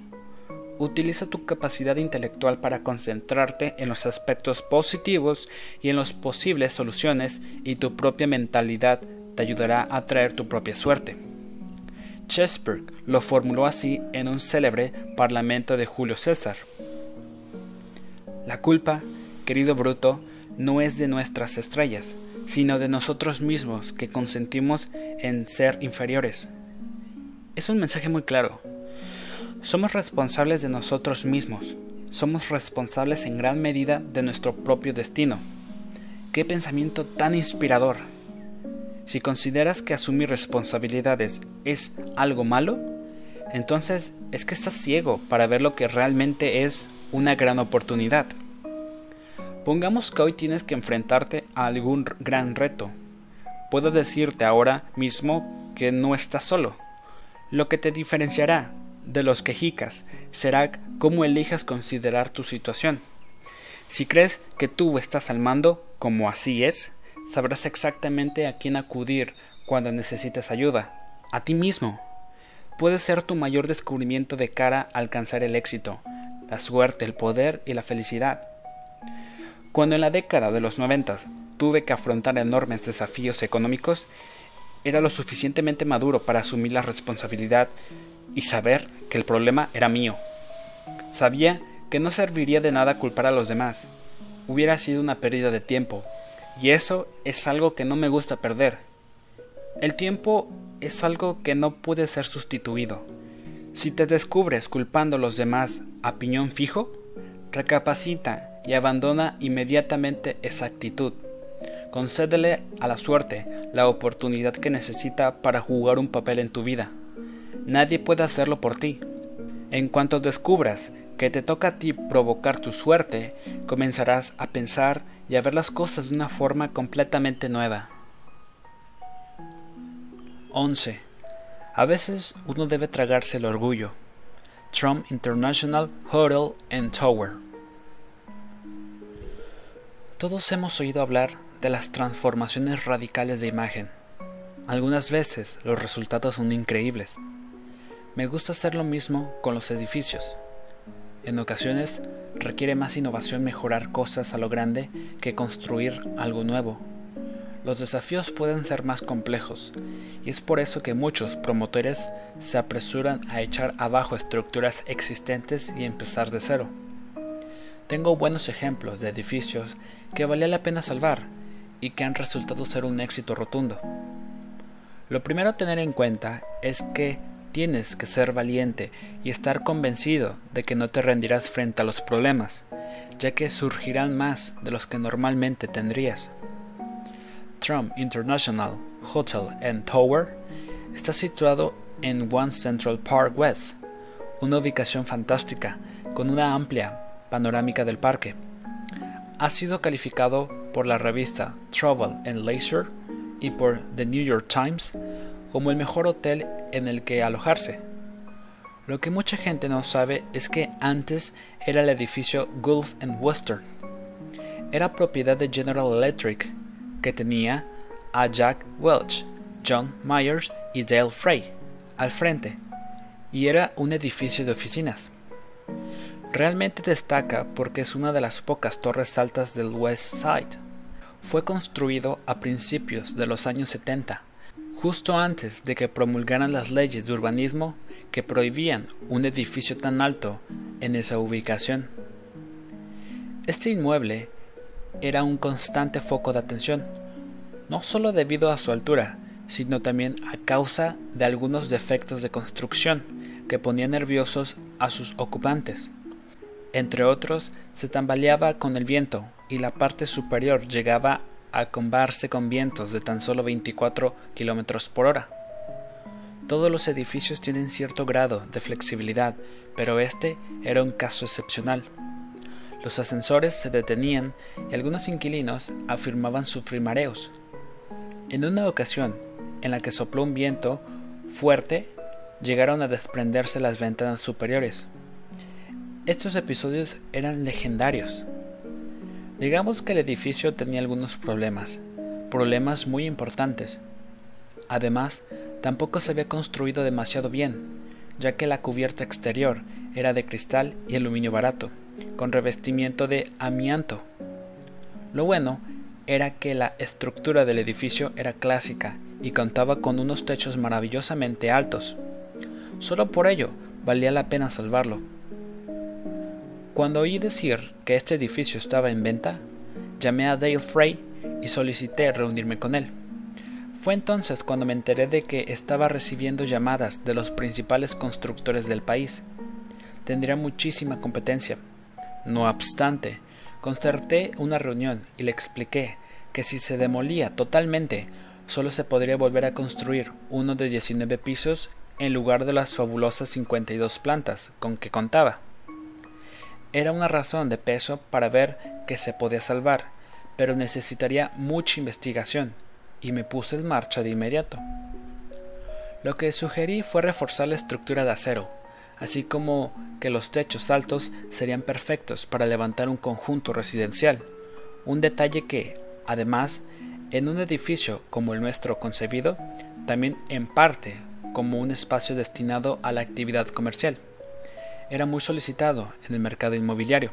S1: Utiliza tu capacidad intelectual para concentrarte en los aspectos positivos y en las posibles soluciones y tu propia mentalidad te ayudará a traer tu propia suerte. Chesberg lo formuló así en un célebre parlamento de Julio César. La culpa, querido Bruto, no es de nuestras estrellas, sino de nosotros mismos que consentimos en ser inferiores. Es un mensaje muy claro. Somos responsables de nosotros mismos, somos responsables en gran medida de nuestro propio destino. Qué pensamiento tan inspirador. Si consideras que asumir responsabilidades es algo malo, entonces es que estás ciego para ver lo que realmente es una gran oportunidad. Pongamos que hoy tienes que enfrentarte a algún gran reto. Puedo decirte ahora mismo que no estás solo. Lo que te diferenciará de los quejicas será cómo elijas considerar tu situación. Si crees que tú estás al mando, como así es, sabrás exactamente a quién acudir cuando necesites ayuda. A ti mismo. Puede ser tu mayor descubrimiento de cara a alcanzar el éxito, la suerte, el poder y la felicidad. Cuando en la década de los 90 tuve que afrontar enormes desafíos económicos, era lo suficientemente maduro para asumir la responsabilidad y saber que el problema era mío. Sabía que no serviría de nada culpar a los demás. Hubiera sido una pérdida de tiempo, y eso es algo que no me gusta perder. El tiempo es algo que no puede ser sustituido. Si te descubres culpando a los demás a piñón fijo, recapacita y abandona inmediatamente esa actitud. Concédele a la suerte la oportunidad que necesita para jugar un papel en tu vida. Nadie puede hacerlo por ti. En cuanto descubras que te toca a ti provocar tu suerte, comenzarás a pensar y a ver las cosas de una forma completamente nueva. 11. A veces uno debe tragarse el orgullo. Trump International Hotel and Tower. Todos hemos oído hablar de las transformaciones radicales de imagen. Algunas veces los resultados son increíbles. Me gusta hacer lo mismo con los edificios. En ocasiones requiere más innovación mejorar cosas a lo grande que construir algo nuevo. Los desafíos pueden ser más complejos y es por eso que muchos promotores se apresuran a echar abajo estructuras existentes y empezar de cero. Tengo buenos ejemplos de edificios que valía la pena salvar y que han resultado ser un éxito rotundo. Lo primero a tener en cuenta es que tienes que ser valiente y estar convencido de que no te rendirás frente a los problemas, ya que surgirán más de los que normalmente tendrías. Trump International Hotel and Tower está situado en One Central Park West, una ubicación fantástica con una amplia panorámica del parque. Ha sido calificado por la revista Travel and Leisure y por The New York Times como el mejor hotel en el que alojarse. Lo que mucha gente no sabe es que antes era el edificio Gulf and Western. Era propiedad de General Electric, que tenía a Jack Welch, John Myers y Dale Frey al frente, y era un edificio de oficinas. Realmente destaca porque es una de las pocas torres altas del West Side. Fue construido a principios de los años 70, justo antes de que promulgaran las leyes de urbanismo que prohibían un edificio tan alto en esa ubicación. Este inmueble era un constante foco de atención. no solo debido a su altura, sino también a causa de algunos defectos de construcción que ponían nerviosos a sus ocupantes. Entre otros, se tambaleaba con el viento y la parte superior llegaba a combarse con vientos de tan solo 24 km por hora. Todos los edificios tienen cierto grado de flexibilidad, pero este era un caso excepcional. Los ascensores se detenían y algunos inquilinos afirmaban sufrir mareos. En una ocasión, en la que sopló un viento fuerte, llegaron a desprenderse las ventanas superiores. Estos episodios eran legendarios. Digamos que el edificio tenía algunos problemas, problemas muy importantes. Además, tampoco se había construido demasiado bien, ya que la cubierta exterior era de cristal y aluminio barato, con revestimiento de amianto. Lo bueno era que la estructura del edificio era clásica y contaba con unos techos maravillosamente altos. Solo por ello valía la pena salvarlo. Cuando oí decir que este edificio estaba en venta, llamé a Dale Frey y solicité reunirme con él. Fue entonces cuando me enteré de que estaba recibiendo llamadas de los principales constructores del país. Tendría muchísima competencia. No obstante, concerté una reunión y le expliqué que si se demolía totalmente, solo se podría volver a construir uno de 19 pisos en lugar de las fabulosas 52 plantas con que contaba. Era una razón de peso para ver que se podía salvar, pero necesitaría mucha investigación, y me puse en marcha de inmediato. Lo que sugerí fue reforzar la estructura de acero, así como que los techos altos serían perfectos para levantar un conjunto residencial, un detalle que, además, en un edificio como el nuestro concebido, también en parte como un espacio destinado a la actividad comercial era muy solicitado en el mercado inmobiliario.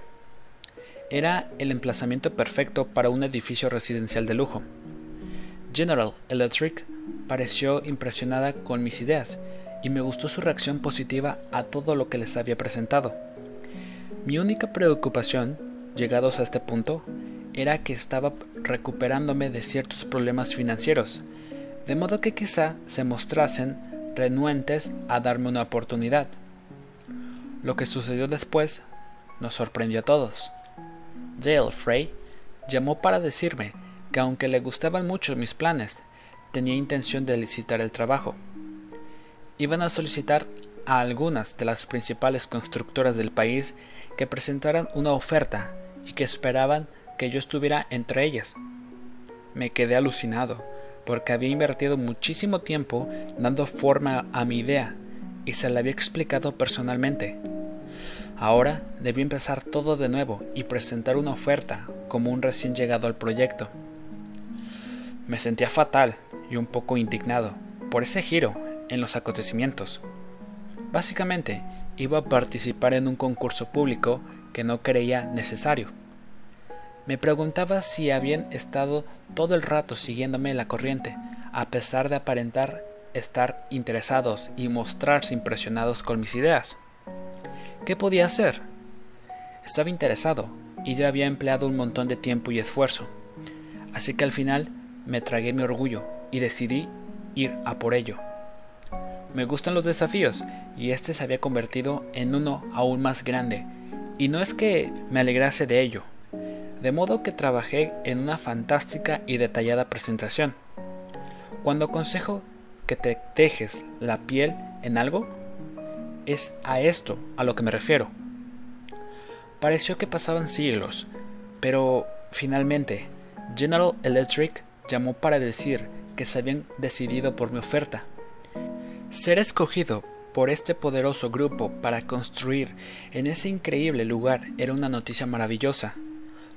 S1: Era el emplazamiento perfecto para un edificio residencial de lujo. General Electric pareció impresionada con mis ideas y me gustó su reacción positiva a todo lo que les había presentado. Mi única preocupación, llegados a este punto, era que estaba recuperándome de ciertos problemas financieros, de modo que quizá se mostrasen renuentes a darme una oportunidad. Lo que sucedió después nos sorprendió a todos. Dale Frey llamó para decirme que aunque le gustaban mucho mis planes, tenía intención de licitar el trabajo. Iban a solicitar a algunas de las principales constructoras del país que presentaran una oferta y que esperaban que yo estuviera entre ellas. Me quedé alucinado, porque había invertido muchísimo tiempo dando forma a mi idea y se la había explicado personalmente. Ahora debí empezar todo de nuevo y presentar una oferta como un recién llegado al proyecto. Me sentía fatal y un poco indignado por ese giro en los acontecimientos. Básicamente, iba a participar en un concurso público que no creía necesario. Me preguntaba si habían estado todo el rato siguiéndome la corriente, a pesar de aparentar estar interesados y mostrarse impresionados con mis ideas. ¿Qué podía hacer? Estaba interesado y yo había empleado un montón de tiempo y esfuerzo. Así que al final me tragué mi orgullo y decidí ir a por ello. Me gustan los desafíos y este se había convertido en uno aún más grande, y no es que me alegrase de ello, de modo que trabajé en una fantástica y detallada presentación. Cuando aconsejo que te dejes la piel en algo, es a esto a lo que me refiero. Pareció que pasaban siglos, pero finalmente General Electric llamó para decir que se habían decidido por mi oferta. Ser escogido por este poderoso grupo para construir en ese increíble lugar era una noticia maravillosa.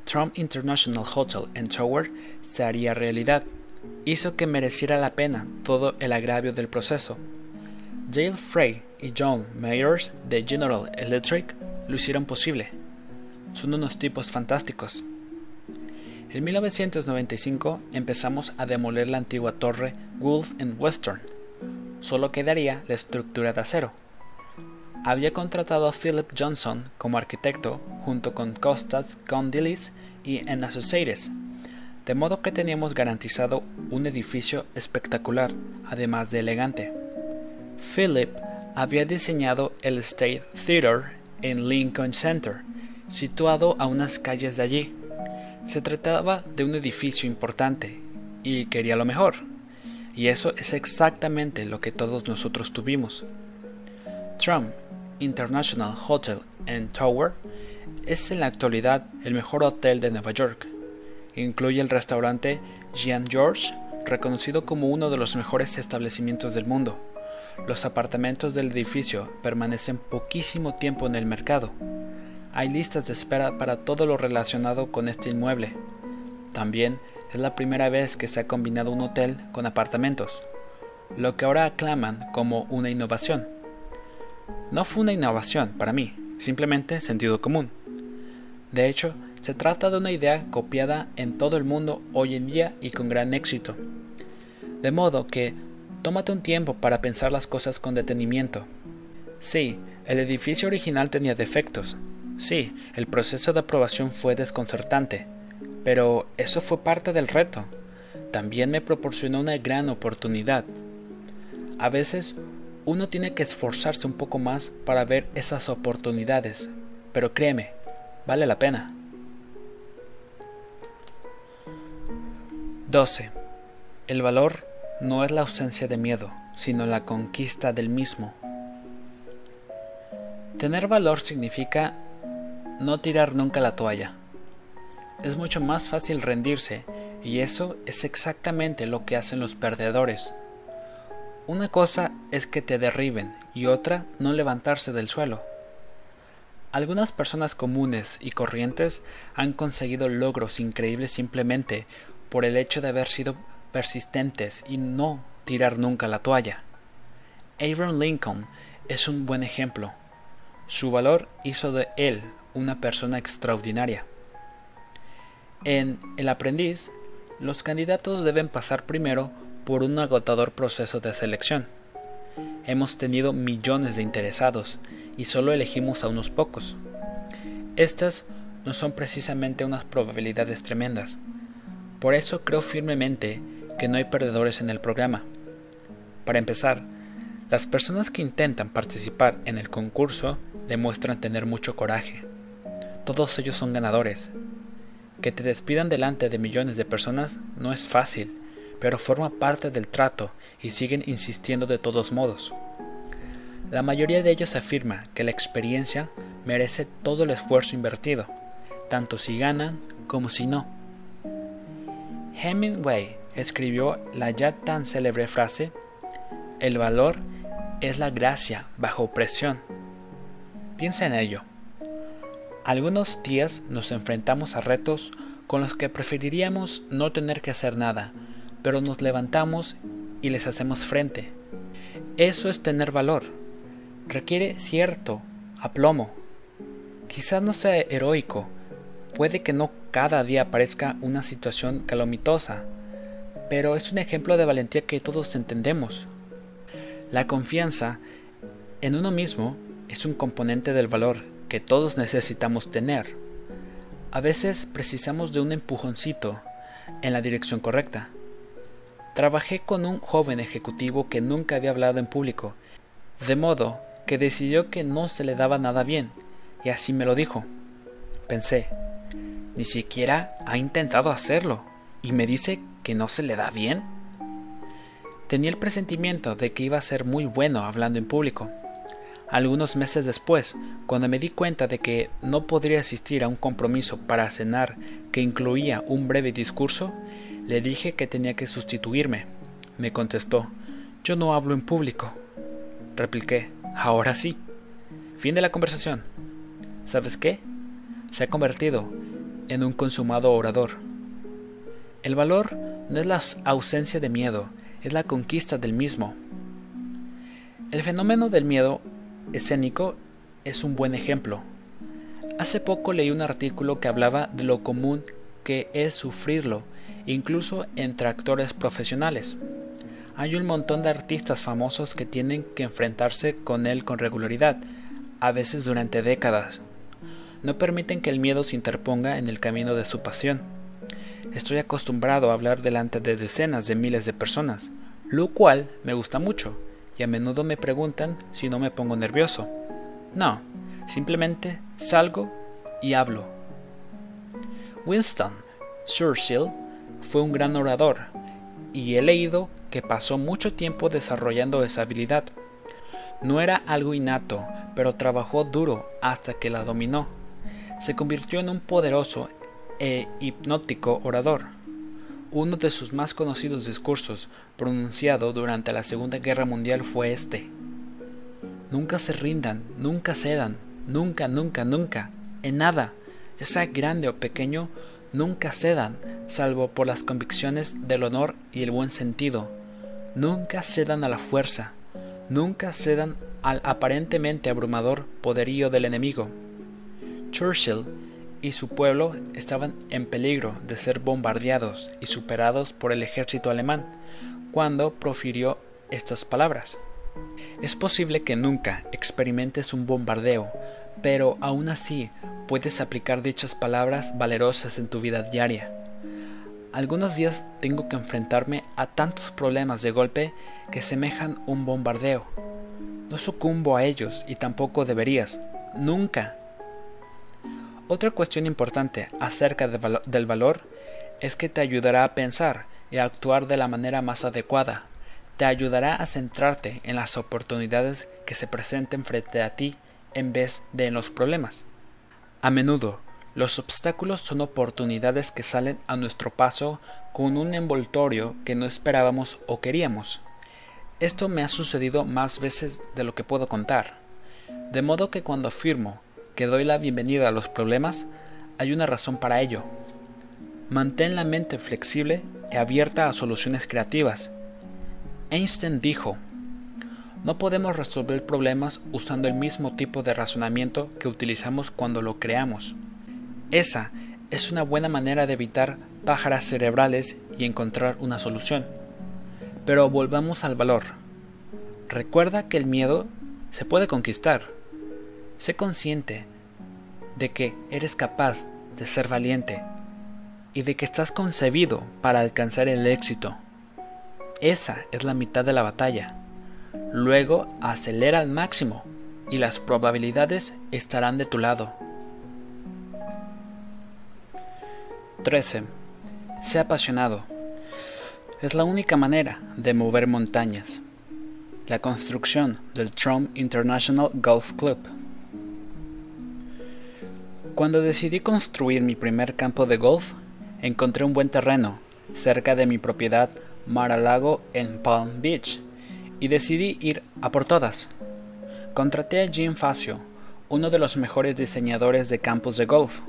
S1: Trump International Hotel and Tower se haría realidad. Hizo que mereciera la pena todo el agravio del proceso. Dale Frey y John Mayers de General Electric lo hicieron posible. Son unos tipos fantásticos. En 1995 empezamos a demoler la antigua torre Wolf Western. Solo quedaría la estructura de acero. Había contratado a Philip Johnson como arquitecto junto con Costas Condilis y en Associates. de modo que teníamos garantizado un edificio espectacular, además de elegante. Philip había diseñado el State Theater en Lincoln Center, situado a unas calles de allí. Se trataba de un edificio importante y quería lo mejor. Y eso es exactamente lo que todos nosotros tuvimos. Trump International Hotel and Tower es en la actualidad el mejor hotel de Nueva York. Incluye el restaurante Jean George, reconocido como uno de los mejores establecimientos del mundo. Los apartamentos del edificio permanecen poquísimo tiempo en el mercado. Hay listas de espera para todo lo relacionado con este inmueble. También es la primera vez que se ha combinado un hotel con apartamentos, lo que ahora aclaman como una innovación. No fue una innovación para mí, simplemente sentido común. De hecho, se trata de una idea copiada en todo el mundo hoy en día y con gran éxito. De modo que tómate un tiempo para pensar las cosas con detenimiento. Sí, el edificio original tenía defectos. Sí, el proceso de aprobación fue desconcertante. Pero eso fue parte del reto. También me proporcionó una gran oportunidad. A veces uno tiene que esforzarse un poco más para ver esas oportunidades, pero créeme, vale la pena. 12. El valor no es la ausencia de miedo, sino la conquista del mismo. Tener valor significa no tirar nunca la toalla. Es mucho más fácil rendirse, y eso es exactamente lo que hacen los perdedores. Una cosa es que te derriben y otra no levantarse del suelo. Algunas personas comunes y corrientes han conseguido logros increíbles simplemente por el hecho de haber sido persistentes y no tirar nunca la toalla. Abraham Lincoln es un buen ejemplo. Su valor hizo de él una persona extraordinaria. En El aprendiz, los candidatos deben pasar primero por un agotador proceso de selección. Hemos tenido millones de interesados y solo elegimos a unos pocos. Estas no son precisamente unas probabilidades tremendas. Por eso creo firmemente que no hay perdedores en el programa. Para empezar, las personas que intentan participar en el concurso demuestran tener mucho coraje. Todos ellos son ganadores que te despidan delante de millones de personas no es fácil, pero forma parte del trato y siguen insistiendo de todos modos. La mayoría de ellos afirma que la experiencia merece todo el esfuerzo invertido, tanto si ganan como si no. Hemingway escribió la ya tan célebre frase, el valor es la gracia bajo presión. Piensa en ello. Algunos días nos enfrentamos a retos con los que preferiríamos no tener que hacer nada, pero nos levantamos y les hacemos frente. Eso es tener valor. Requiere cierto aplomo. Quizás no sea heroico, puede que no cada día aparezca una situación calamitosa, pero es un ejemplo de valentía que todos entendemos. La confianza en uno mismo es un componente del valor que todos necesitamos tener. A veces precisamos de un empujoncito en la dirección correcta. Trabajé con un joven ejecutivo que nunca había hablado en público, de modo que decidió que no se le daba nada bien, y así me lo dijo. Pensé, ni siquiera ha intentado hacerlo, y me dice que no se le da bien. Tenía el presentimiento de que iba a ser muy bueno hablando en público, algunos meses después, cuando me di cuenta de que no podría asistir a un compromiso para cenar que incluía un breve discurso, le dije que tenía que sustituirme. Me contestó, yo no hablo en público. Repliqué, ahora sí. Fin de la conversación. ¿Sabes qué? Se ha convertido en un consumado orador. El valor no es la ausencia de miedo, es la conquista del mismo. El fenómeno del miedo escénico es un buen ejemplo. Hace poco leí un artículo que hablaba de lo común que es sufrirlo, incluso entre actores profesionales. Hay un montón de artistas famosos que tienen que enfrentarse con él con regularidad, a veces durante décadas. No permiten que el miedo se interponga en el camino de su pasión. estoy acostumbrado a hablar delante de decenas de miles de personas, lo cual me gusta mucho, y a menudo me preguntan si no me pongo nervioso. No, simplemente salgo y hablo. Winston Churchill fue un gran orador, y he leído que pasó mucho tiempo desarrollando esa habilidad. No era algo innato, pero trabajó duro hasta que la dominó. Se convirtió en un poderoso e hipnótico orador. Uno de sus más conocidos discursos, pronunciado durante la Segunda Guerra Mundial, fue este. Nunca se rindan, nunca cedan, nunca, nunca, nunca, en nada, ya sea grande o pequeño, nunca cedan, salvo por las convicciones del honor y el buen sentido. Nunca cedan a la fuerza, nunca cedan al aparentemente abrumador poderío del enemigo. Churchill y su pueblo estaban en peligro de ser bombardeados y superados por el ejército alemán cuando profirió estas palabras. Es posible que nunca experimentes un bombardeo, pero aún así puedes aplicar dichas palabras valerosas en tu vida diaria. Algunos días tengo que enfrentarme a tantos problemas de golpe que semejan un bombardeo. No sucumbo a ellos y tampoco deberías. Nunca. Otra cuestión importante acerca del valor es que te ayudará a pensar y actuar de la manera más adecuada. Te ayudará a centrarte en las oportunidades que se presenten frente a ti en vez de en los problemas. A menudo, los obstáculos son oportunidades que salen a nuestro paso con un envoltorio que no esperábamos o queríamos. Esto me ha sucedido más veces de lo que puedo contar. De modo que cuando afirmo que doy la bienvenida a los problemas, hay una razón para ello. Mantén la mente flexible abierta a soluciones creativas. Einstein dijo, no podemos resolver problemas usando el mismo tipo de razonamiento que utilizamos cuando lo creamos. Esa es una buena manera de evitar pájaras cerebrales y encontrar una solución. Pero volvamos al valor. Recuerda que el miedo se puede conquistar. Sé consciente de que eres capaz de ser valiente y de que estás concebido para alcanzar el éxito. Esa es la mitad de la batalla. Luego acelera al máximo y las probabilidades estarán de tu lado. 13. Sé apasionado. Es la única manera de mover montañas. La construcción del Trump International Golf Club. Cuando decidí construir mi primer campo de golf, encontré un buen terreno cerca de mi propiedad Mar-a-Lago en Palm Beach y decidí ir a por todas. Contraté a Jim Facio, uno de los mejores diseñadores de campos de golf.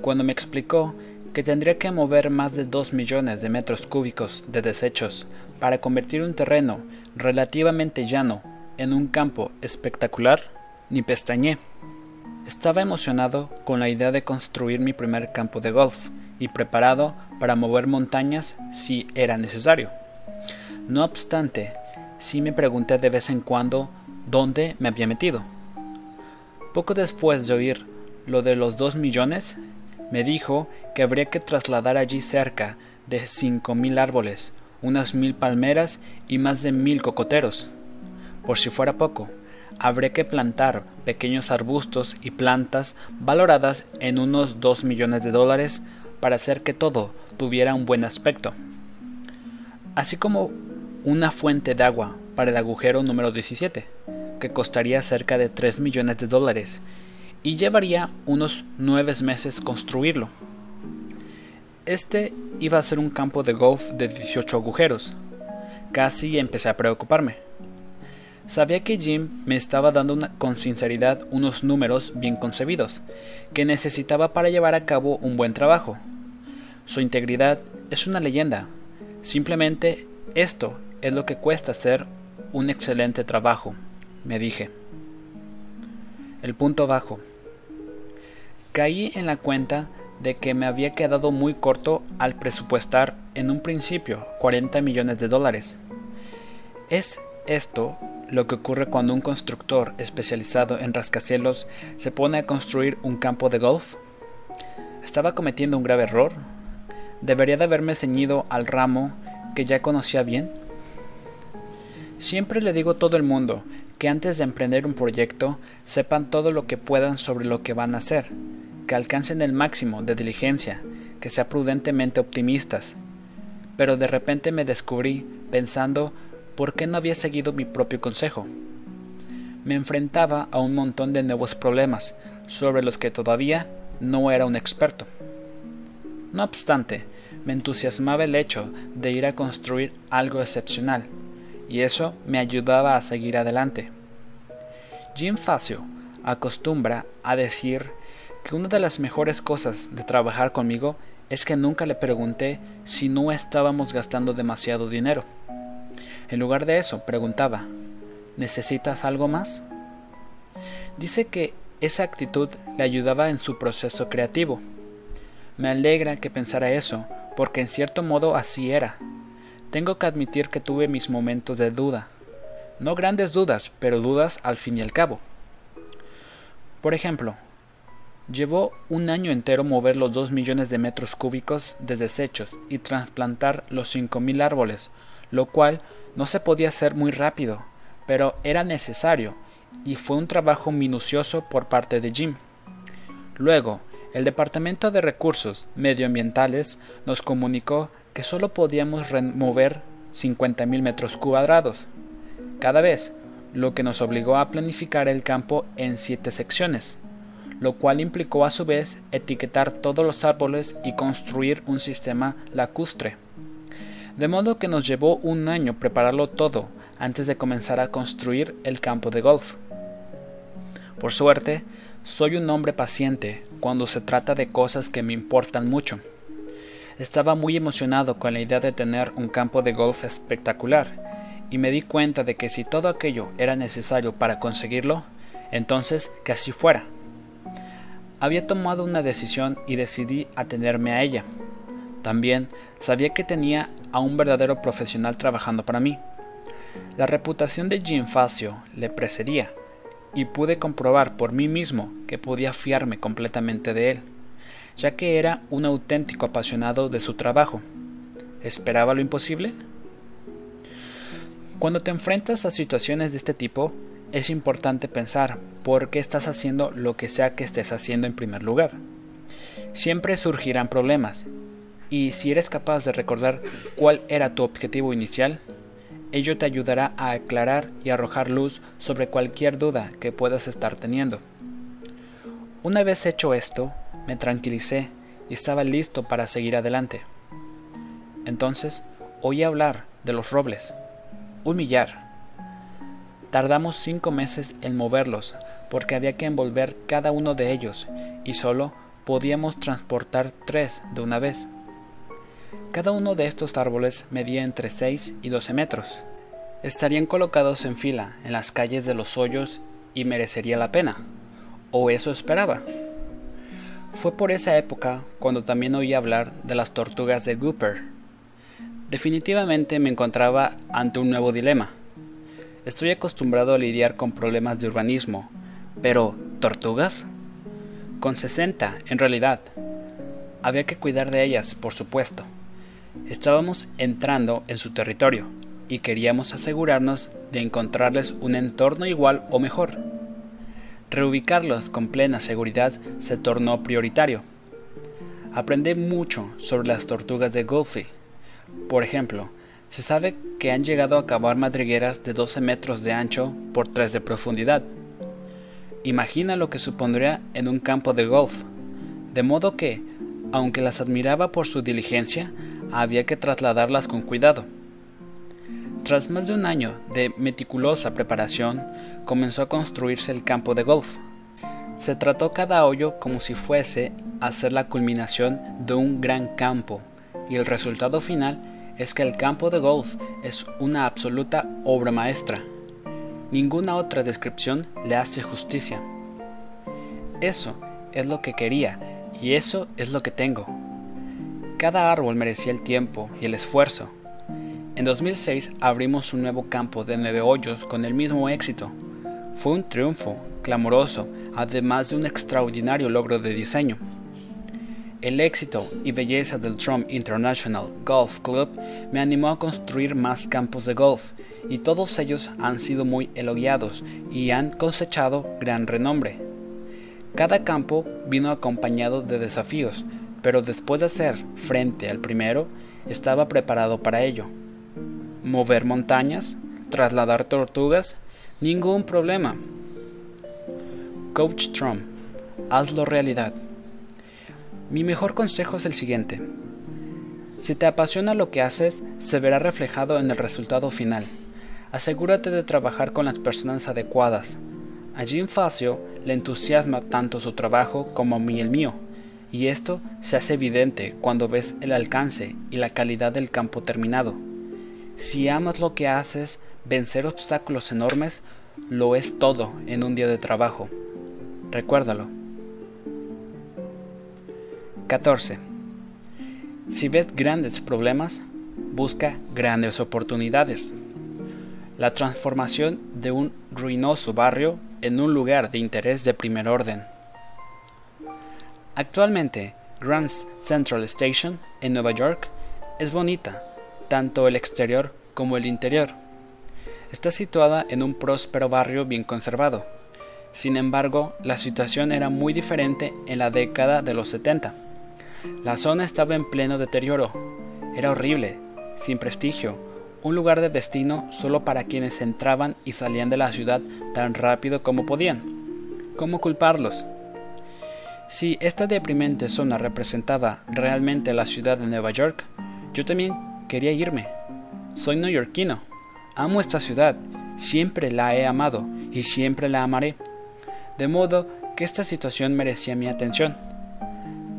S1: Cuando me explicó que tendría que mover más de 2 millones de metros cúbicos de desechos para convertir un terreno relativamente llano en un campo espectacular, ni pestañé. Estaba emocionado con la idea de construir mi primer campo de golf y preparado para mover montañas si era necesario. No obstante, sí me pregunté de vez en cuando dónde me había metido. Poco después de oír lo de los dos millones, me dijo que habría que trasladar allí cerca de cinco mil árboles, unas mil palmeras y más de mil cocoteros. Por si fuera poco, habría que plantar pequeños arbustos y plantas valoradas en unos 2 millones de dólares para hacer que todo tuviera un buen aspecto. Así como una fuente de agua para el agujero número 17, que costaría cerca de 3 millones de dólares y llevaría unos 9 meses construirlo. Este iba a ser un campo de golf de 18 agujeros. Casi empecé a preocuparme Sabía que Jim me estaba dando con sinceridad unos números bien concebidos, que necesitaba para llevar a cabo un buen trabajo. Su integridad es una leyenda. Simplemente esto es lo que cuesta hacer un excelente trabajo, me dije. El punto bajo. Caí en la cuenta de que me había quedado muy corto al presupuestar en un principio 40 millones de dólares. Es esto lo que ocurre cuando un constructor especializado en rascacielos se pone a construir un campo de golf? ¿Estaba cometiendo un grave error? ¿debería de haberme ceñido al ramo que ya conocía bien? Siempre le digo a todo el mundo que antes de emprender un proyecto sepan todo lo que puedan sobre lo que van a hacer, que alcancen el máximo de diligencia, que sean prudentemente optimistas. Pero de repente me descubrí pensando por qué no había seguido mi propio consejo. Me enfrentaba a un montón de nuevos problemas sobre los que todavía no era un experto. No obstante, me entusiasmaba el hecho de ir a construir algo excepcional, y eso me ayudaba a seguir adelante. Jim Facio acostumbra a decir que una de las mejores cosas de trabajar conmigo es que nunca le pregunté si no estábamos gastando demasiado dinero. En lugar de eso, preguntaba, ¿necesitas algo más? Dice que esa actitud le ayudaba en su proceso creativo. Me alegra que pensara eso, porque en cierto modo así era. Tengo que admitir que tuve mis momentos de duda. No grandes dudas, pero dudas al fin y al cabo. Por ejemplo, llevó un año entero mover los dos millones de metros cúbicos de desechos y trasplantar los cinco mil árboles, lo cual no se podía hacer muy rápido, pero era necesario, y fue un trabajo minucioso por parte de Jim. Luego, el Departamento de Recursos Medioambientales nos comunicó que solo podíamos remover 50.000 metros cuadrados cada vez, lo que nos obligó a planificar el campo en siete secciones, lo cual implicó a su vez etiquetar todos los árboles y construir un sistema lacustre. De modo que nos llevó un año prepararlo todo antes de comenzar a construir el campo de golf. Por suerte, soy un hombre paciente cuando se trata de cosas que me importan mucho. Estaba muy emocionado con la idea de tener un campo de golf espectacular, y me di cuenta de que si todo aquello era necesario para conseguirlo, entonces que así fuera. Había tomado una decisión y decidí atenerme a ella. También sabía que tenía a un verdadero profesional trabajando para mí. La reputación de Jim Facio le precedía, y pude comprobar por mí mismo que podía fiarme completamente de él ya que era un auténtico apasionado de su trabajo. ¿Esperaba lo imposible? Cuando te enfrentas a situaciones de este tipo, es importante pensar por qué estás haciendo lo que sea que estés haciendo en primer lugar. Siempre surgirán problemas, y si eres capaz de recordar cuál era tu objetivo inicial, ello te ayudará a aclarar y arrojar luz sobre cualquier duda que puedas estar teniendo. Una vez hecho esto, me tranquilicé y estaba listo para seguir adelante. Entonces oí hablar de los robles. Un millar. Tardamos cinco meses en moverlos porque había que envolver cada uno de ellos y solo podíamos transportar tres de una vez. Cada uno de estos árboles medía entre 6 y 12 metros. Estarían colocados en fila en las calles de los hoyos y merecería la pena. O eso esperaba. Fue por esa época cuando también oí hablar de las tortugas de Gooper. Definitivamente me encontraba ante un nuevo dilema. Estoy acostumbrado a lidiar con problemas de urbanismo, pero ¿tortugas? Con 60, en realidad. Había que cuidar de ellas, por supuesto. Estábamos entrando en su territorio y queríamos asegurarnos de encontrarles un entorno igual o mejor. Reubicarlos con plena seguridad se tornó prioritario. Aprendí mucho sobre las tortugas de Gulfi. Por ejemplo, se sabe que han llegado a cavar madrigueras de 12 metros de ancho por 3 de profundidad. Imagina lo que supondría en un campo de golf. De modo que, aunque las admiraba por su diligencia, había que trasladarlas con cuidado. Tras más de un año de meticulosa preparación, comenzó a construirse el campo de golf. Se trató cada hoyo como si fuese a ser la culminación de un gran campo, y el resultado final es que el campo de golf es una absoluta obra maestra. Ninguna otra descripción le hace justicia. Eso es lo que quería y eso es lo que tengo. Cada árbol merecía el tiempo y el esfuerzo en 2006 abrimos un nuevo campo de nueve hoyos con el mismo éxito. Fue un triunfo clamoroso, además de un extraordinario logro de diseño. El éxito y belleza del Trump International Golf Club me animó a construir más campos de golf, y todos ellos han sido muy elogiados y han cosechado gran renombre. Cada campo vino acompañado de desafíos, pero después de hacer frente al primero, estaba preparado para ello. Mover montañas, trasladar tortugas, ningún problema. Coach Trump, hazlo realidad. Mi mejor consejo es el siguiente. Si te apasiona lo que haces, se verá reflejado en el resultado final. Asegúrate de trabajar con las personas adecuadas. A Jim Facio le entusiasma tanto su trabajo como a mí el mío, y esto se hace evidente cuando ves el alcance y la calidad del campo terminado. Si amas lo que haces, vencer obstáculos enormes lo es todo en un día de trabajo. Recuérdalo. 14. Si ves grandes problemas, busca grandes oportunidades. La transformación de un ruinoso barrio en un lugar de interés de primer orden. Actualmente, Grand Central Station en Nueva York es bonita, tanto el exterior como el interior. Está situada en un próspero barrio bien conservado. Sin embargo, la situación era muy diferente en la década de los 70 la zona estaba en pleno deterioro. Era horrible, sin prestigio, un lugar de destino solo para quienes entraban y salían de la ciudad tan rápido como podían. ¿Cómo culparlos? Si esta deprimente zona representaba realmente la ciudad de Nueva York, yo también quería irme. Soy neoyorquino, amo esta ciudad, siempre la he amado y siempre la amaré. De modo que esta situación merecía mi atención.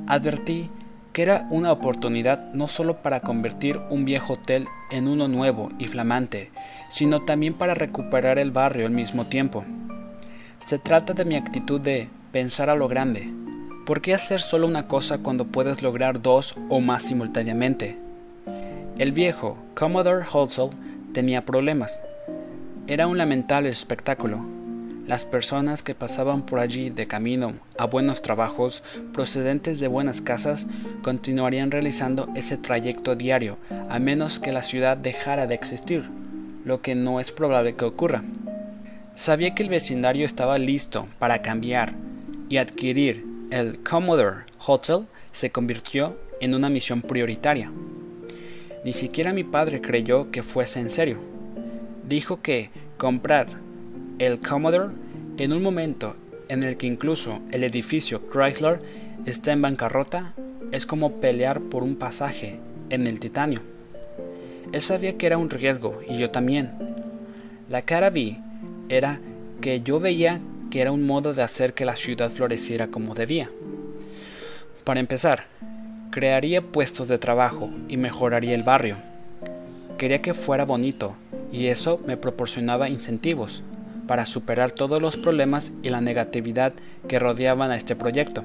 S1: Advertí que era una oportunidad no solo para convertir un viejo hotel en uno nuevo y flamante, sino también para recuperar el barrio al mismo tiempo. Se trata de mi actitud de pensar a lo grande. ¿Por qué hacer solo una cosa cuando puedes lograr dos o más simultáneamente? El viejo Commodore Holsall tenía problemas. Era un lamentable espectáculo las personas que pasaban por allí de camino a buenos trabajos procedentes de buenas casas continuarían realizando ese trayecto diario a menos que la ciudad dejara de existir, lo que no es probable que ocurra. Sabía que el vecindario estaba listo para cambiar y adquirir el Commodore Hotel se convirtió en una misión prioritaria. Ni siquiera mi padre creyó que fuese en serio. Dijo que comprar el Commodore en un momento en el que incluso el edificio Chrysler está en bancarrota es como pelear por un pasaje en el titanio. Él sabía que era un riesgo y yo también. La cara vi era que yo veía que era un modo de hacer que la ciudad floreciera como debía. Para empezar, crearía puestos de trabajo y mejoraría el barrio. Quería que fuera bonito y eso me proporcionaba incentivos para superar todos los problemas y la negatividad que rodeaban a este proyecto.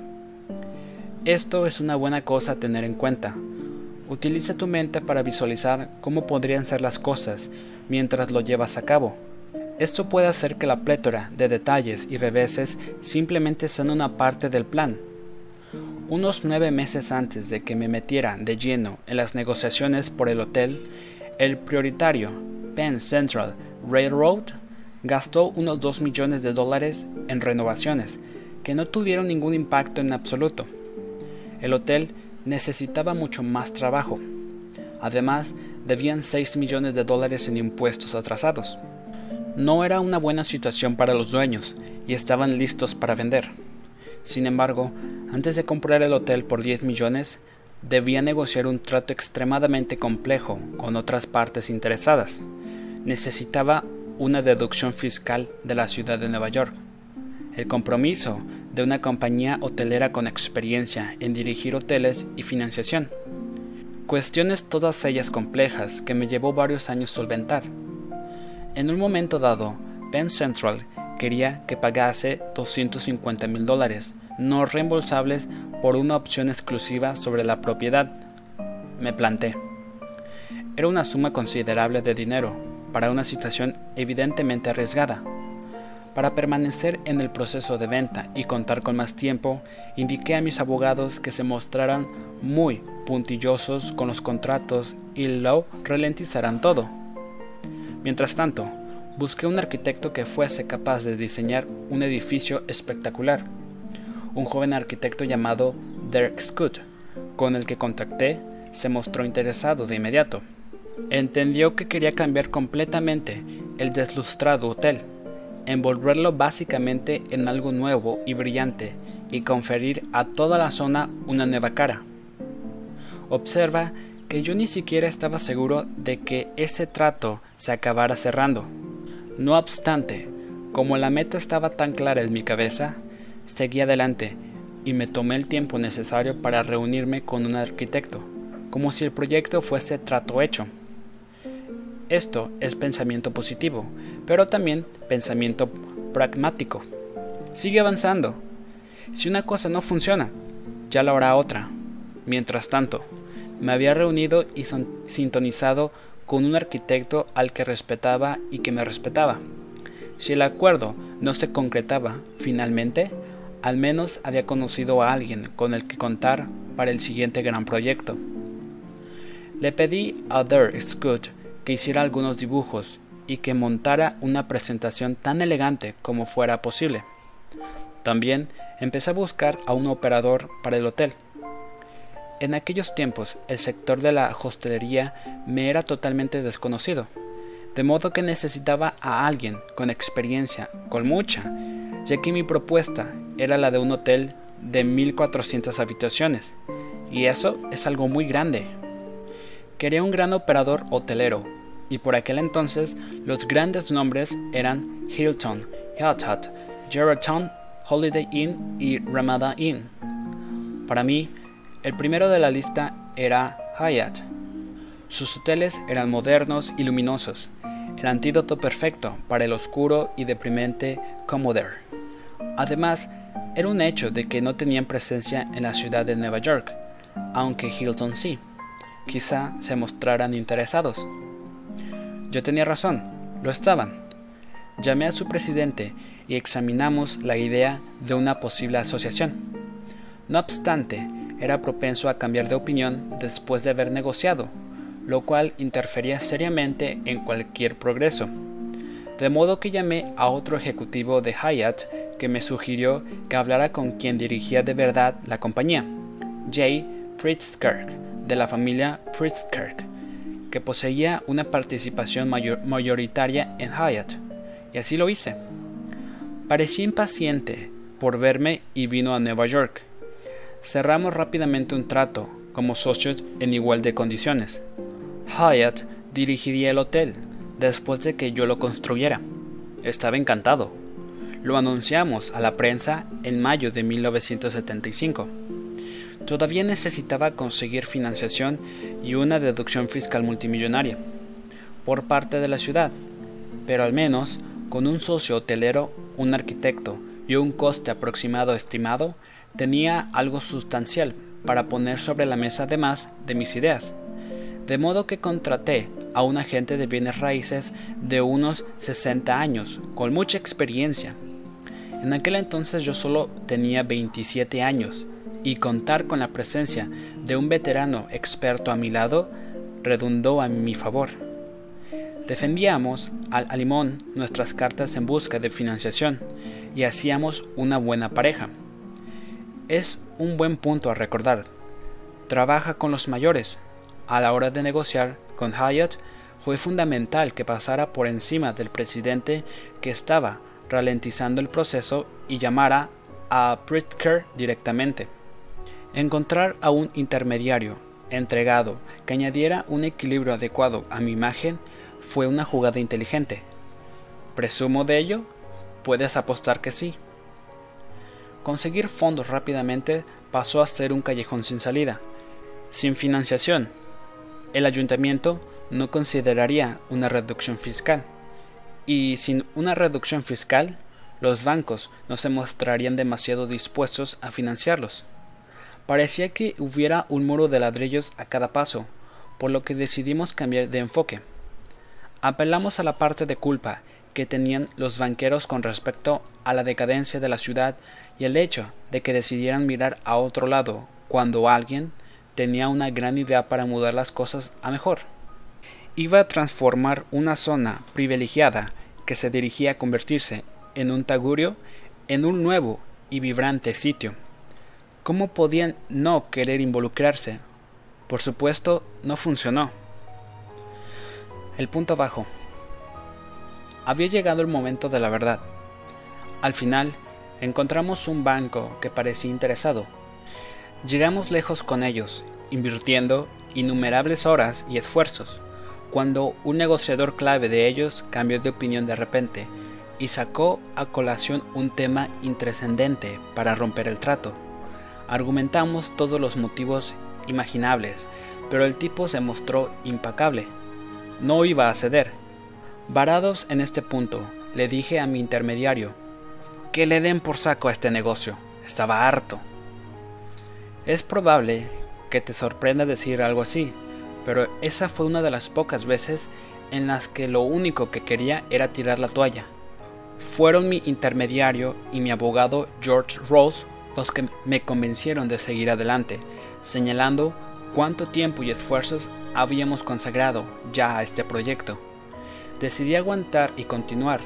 S1: Esto es una buena cosa a tener en cuenta. Utiliza tu mente para visualizar cómo podrían ser las cosas mientras lo llevas a cabo. Esto puede hacer que la plétora de detalles y reveses simplemente sean una parte del plan. Unos nueve meses antes de que me metiera de lleno en las negociaciones por el hotel, el prioritario Penn Central Railroad gastó unos 2 millones de dólares en renovaciones, que no tuvieron ningún impacto en absoluto. El hotel necesitaba mucho más trabajo. Además, debían 6 millones de dólares en impuestos atrasados. No era una buena situación para los dueños y estaban listos para vender. Sin embargo, antes de comprar el hotel por 10 millones, debía negociar un trato extremadamente complejo con otras partes interesadas. Necesitaba una deducción fiscal de la ciudad de Nueva York. El compromiso de una compañía hotelera con experiencia en dirigir hoteles y financiación. Cuestiones todas ellas complejas que me llevó varios años solventar. En un momento dado, Penn Central quería que pagase 250 mil dólares no reembolsables por una opción exclusiva sobre la propiedad. Me planté. Era una suma considerable de dinero, para una situación evidentemente arriesgada. Para permanecer en el proceso de venta y contar con más tiempo, indiqué a mis abogados que se mostraran muy puntillosos con los contratos y lo ralentizaran todo. Mientras tanto, busqué un arquitecto que fuese capaz de diseñar un edificio espectacular, un joven arquitecto llamado Derek Scott, con el que contacté, se mostró interesado de inmediato. Entendió que quería cambiar completamente el deslustrado hotel, envolverlo básicamente en algo nuevo y brillante y conferir a toda la zona una nueva cara. Observa que yo ni siquiera estaba seguro de que ese trato se acabara cerrando. No obstante, como la meta estaba tan clara en mi cabeza, seguí adelante y me tomé el tiempo necesario para reunirme con un arquitecto, como si el proyecto fuese trato hecho. Esto es pensamiento positivo, pero también pensamiento pragmático. Sigue avanzando. Si una cosa no funciona, ya la hará otra. Mientras tanto, me había reunido y sintonizado con un arquitecto al que respetaba y que me respetaba. Si el acuerdo no se concretaba finalmente, al menos había conocido a alguien con el que contar para el siguiente gran proyecto. Le pedí a Derek Scott que hiciera algunos dibujos y que montara una presentación tan elegante como fuera posible. También empecé a buscar a un operador para el hotel. En aquellos tiempos el sector de la hostelería me era totalmente desconocido, de modo que necesitaba a alguien con experiencia, con mucha, ya que mi propuesta era la de un hotel de 1400 habitaciones, y eso es algo muy grande. Quería un gran operador hotelero, y por aquel entonces los grandes nombres eran Hilton, Hilton, Sheraton, Holiday Inn y Ramada Inn. Para mí, el primero de la lista era Hyatt. Sus hoteles eran modernos y luminosos, el antídoto perfecto para el oscuro y deprimente Commodore. Además, era un hecho de que no tenían presencia en la ciudad de Nueva York, aunque Hilton sí. Quizá se mostraran interesados. Yo tenía razón, lo estaban. Llamé a su presidente y examinamos la idea de una posible asociación. No obstante, era propenso a cambiar de opinión después de haber negociado, lo cual interfería seriamente en cualquier progreso. De modo que llamé a otro ejecutivo de Hyatt que me sugirió que hablara con quien dirigía de verdad la compañía, Jay Pritzkirk, de la familia Pritzkirk, que poseía una participación mayoritaria en Hyatt, y así lo hice. Parecía impaciente por verme y vino a Nueva York. Cerramos rápidamente un trato como socios en igual de condiciones. Hyatt dirigiría el hotel después de que yo lo construyera. Estaba encantado. Lo anunciamos a la prensa en mayo de 1975. Todavía necesitaba conseguir financiación y una deducción fiscal multimillonaria por parte de la ciudad, pero al menos con un socio hotelero, un arquitecto y un coste aproximado estimado, tenía algo sustancial para poner sobre la mesa además de mis ideas. De modo que contraté a un agente de bienes raíces de unos 60 años, con mucha experiencia. En aquel entonces yo solo tenía 27 años, y contar con la presencia de un veterano experto a mi lado redundó a mi favor. Defendíamos al limón nuestras cartas en busca de financiación y hacíamos una buena pareja. Es un buen punto a recordar. Trabaja con los mayores. A la hora de negociar con Hyatt fue fundamental que pasara por encima del presidente que estaba ralentizando el proceso y llamara a Pritzker directamente. Encontrar a un intermediario entregado que añadiera un equilibrio adecuado a mi imagen fue una jugada inteligente. ¿Presumo de ello? Puedes apostar que sí. Conseguir fondos rápidamente pasó a ser un callejón sin salida. Sin financiación, el ayuntamiento no consideraría una reducción fiscal. Y sin una reducción fiscal, los bancos no se mostrarían demasiado dispuestos a financiarlos. Parecía que hubiera un muro de ladrillos a cada paso, por lo que decidimos cambiar de enfoque. Apelamos a la parte de culpa que tenían los banqueros con respecto a la decadencia de la ciudad y el hecho de que decidieran mirar a otro lado cuando alguien tenía una gran idea para mudar las cosas a mejor. Iba a transformar una zona privilegiada que se dirigía a convertirse en un tagurio en un nuevo y vibrante sitio. ¿Cómo podían no querer involucrarse? Por supuesto, no funcionó. El punto bajo. Había llegado el momento de la verdad. Al final, encontramos un banco que parecía interesado. Llegamos lejos con ellos, invirtiendo innumerables horas y esfuerzos, cuando un negociador clave de ellos cambió de opinión de repente y sacó a colación un tema intrascendente para romper el trato. Argumentamos todos los motivos imaginables, pero el tipo se mostró impacable. No iba a ceder. Varados en este punto, le dije a mi intermediario, que le den por saco a este negocio. Estaba harto. Es probable que te sorprenda decir algo así, pero esa fue una de las pocas veces en las que lo único que quería era tirar la toalla. Fueron mi intermediario y mi abogado George Rose los que me convencieron de seguir adelante, señalando cuánto tiempo y esfuerzos habíamos consagrado ya a este proyecto. Decidí aguantar y continuar.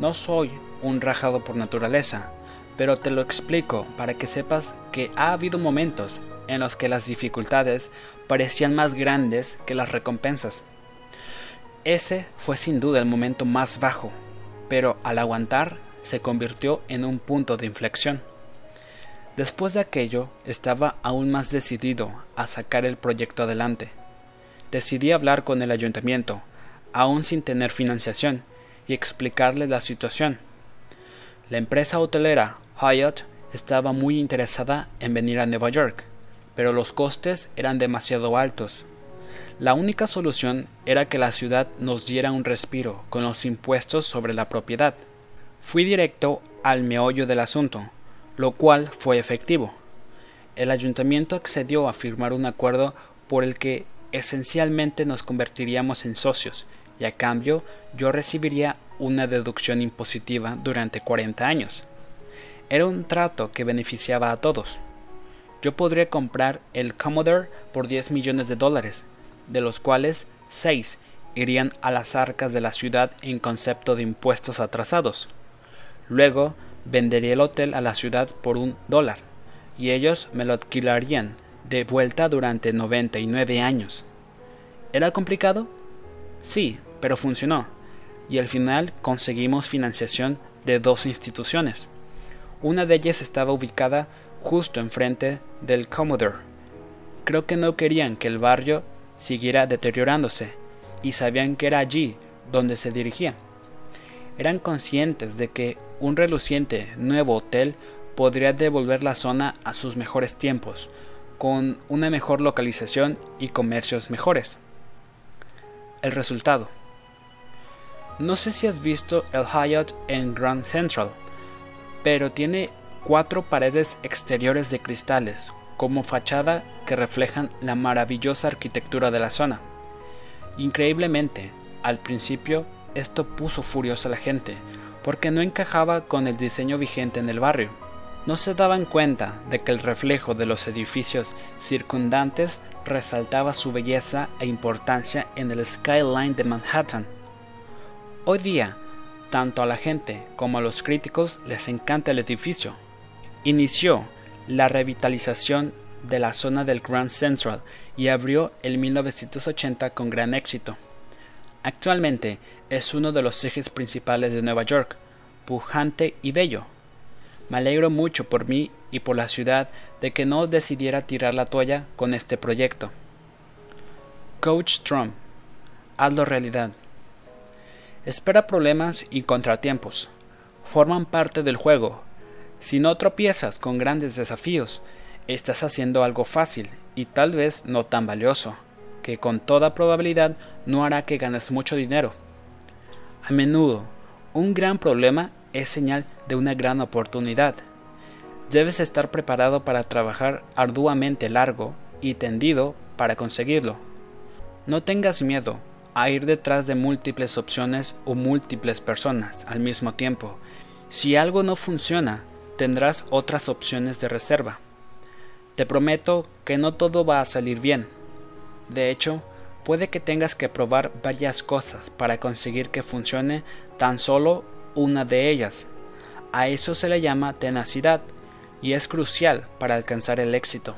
S1: No soy un rajado por naturaleza, pero te lo explico para que sepas que ha habido momentos en los que las dificultades parecían más grandes que las recompensas. Ese fue sin duda el momento más bajo, pero al aguantar se convirtió en un punto de inflexión. Después de aquello estaba aún más decidido a sacar el proyecto adelante. Decidí hablar con el ayuntamiento, aún sin tener financiación, y explicarle la situación. La empresa hotelera Hyatt estaba muy interesada en venir a Nueva York, pero los costes eran demasiado altos. La única solución era que la ciudad nos diera un respiro con los impuestos sobre la propiedad. Fui directo al meollo del asunto, lo cual fue efectivo. El ayuntamiento accedió a firmar un acuerdo por el que esencialmente nos convertiríamos en socios y a cambio yo recibiría una deducción impositiva durante 40 años. Era un trato que beneficiaba a todos. Yo podría comprar el Commodore por 10 millones de dólares, de los cuales 6 irían a las arcas de la ciudad en concepto de impuestos atrasados. Luego vendería el hotel a la ciudad por un dólar, y ellos me lo alquilarían de vuelta durante 99 años. ¿Era complicado? Sí, pero funcionó, y al final conseguimos financiación de dos instituciones. Una de ellas estaba ubicada justo enfrente del Commodore. Creo que no querían que el barrio siguiera deteriorándose, y sabían que era allí donde se dirigía. Eran conscientes de que un reluciente nuevo hotel podría devolver la zona a sus mejores tiempos, con una mejor localización y comercios mejores. El resultado. No sé si has visto el Hyatt en Grand Central, pero tiene cuatro paredes exteriores de cristales como fachada que reflejan la maravillosa arquitectura de la zona. Increíblemente, al principio esto puso furiosa a la gente, porque no encajaba con el diseño vigente en el barrio. No se daban cuenta de que el reflejo de los edificios circundantes resaltaba su belleza e importancia en el skyline de Manhattan. Hoy día, tanto a la gente como a los críticos les encanta el edificio. Inició la revitalización de la zona del Grand Central y abrió en 1980 con gran éxito. Actualmente es uno de los ejes principales de Nueva York, pujante y bello. Me alegro mucho por mí y por la ciudad de que no decidiera tirar la toalla con este proyecto. Coach Trump, hazlo realidad. Espera problemas y contratiempos. Forman parte del juego. Si no tropiezas con grandes desafíos, estás haciendo algo fácil y tal vez no tan valioso, que con toda probabilidad no hará que ganes mucho dinero. A menudo, un gran problema es señal de una gran oportunidad. Debes estar preparado para trabajar arduamente largo y tendido para conseguirlo. No tengas miedo, a ir detrás de múltiples opciones o múltiples personas al mismo tiempo. Si algo no funciona, tendrás otras opciones de reserva. Te prometo que no todo va a salir bien. De hecho, puede que tengas que probar varias cosas para conseguir que funcione tan solo una de ellas. A eso se le llama tenacidad y es crucial para alcanzar el éxito.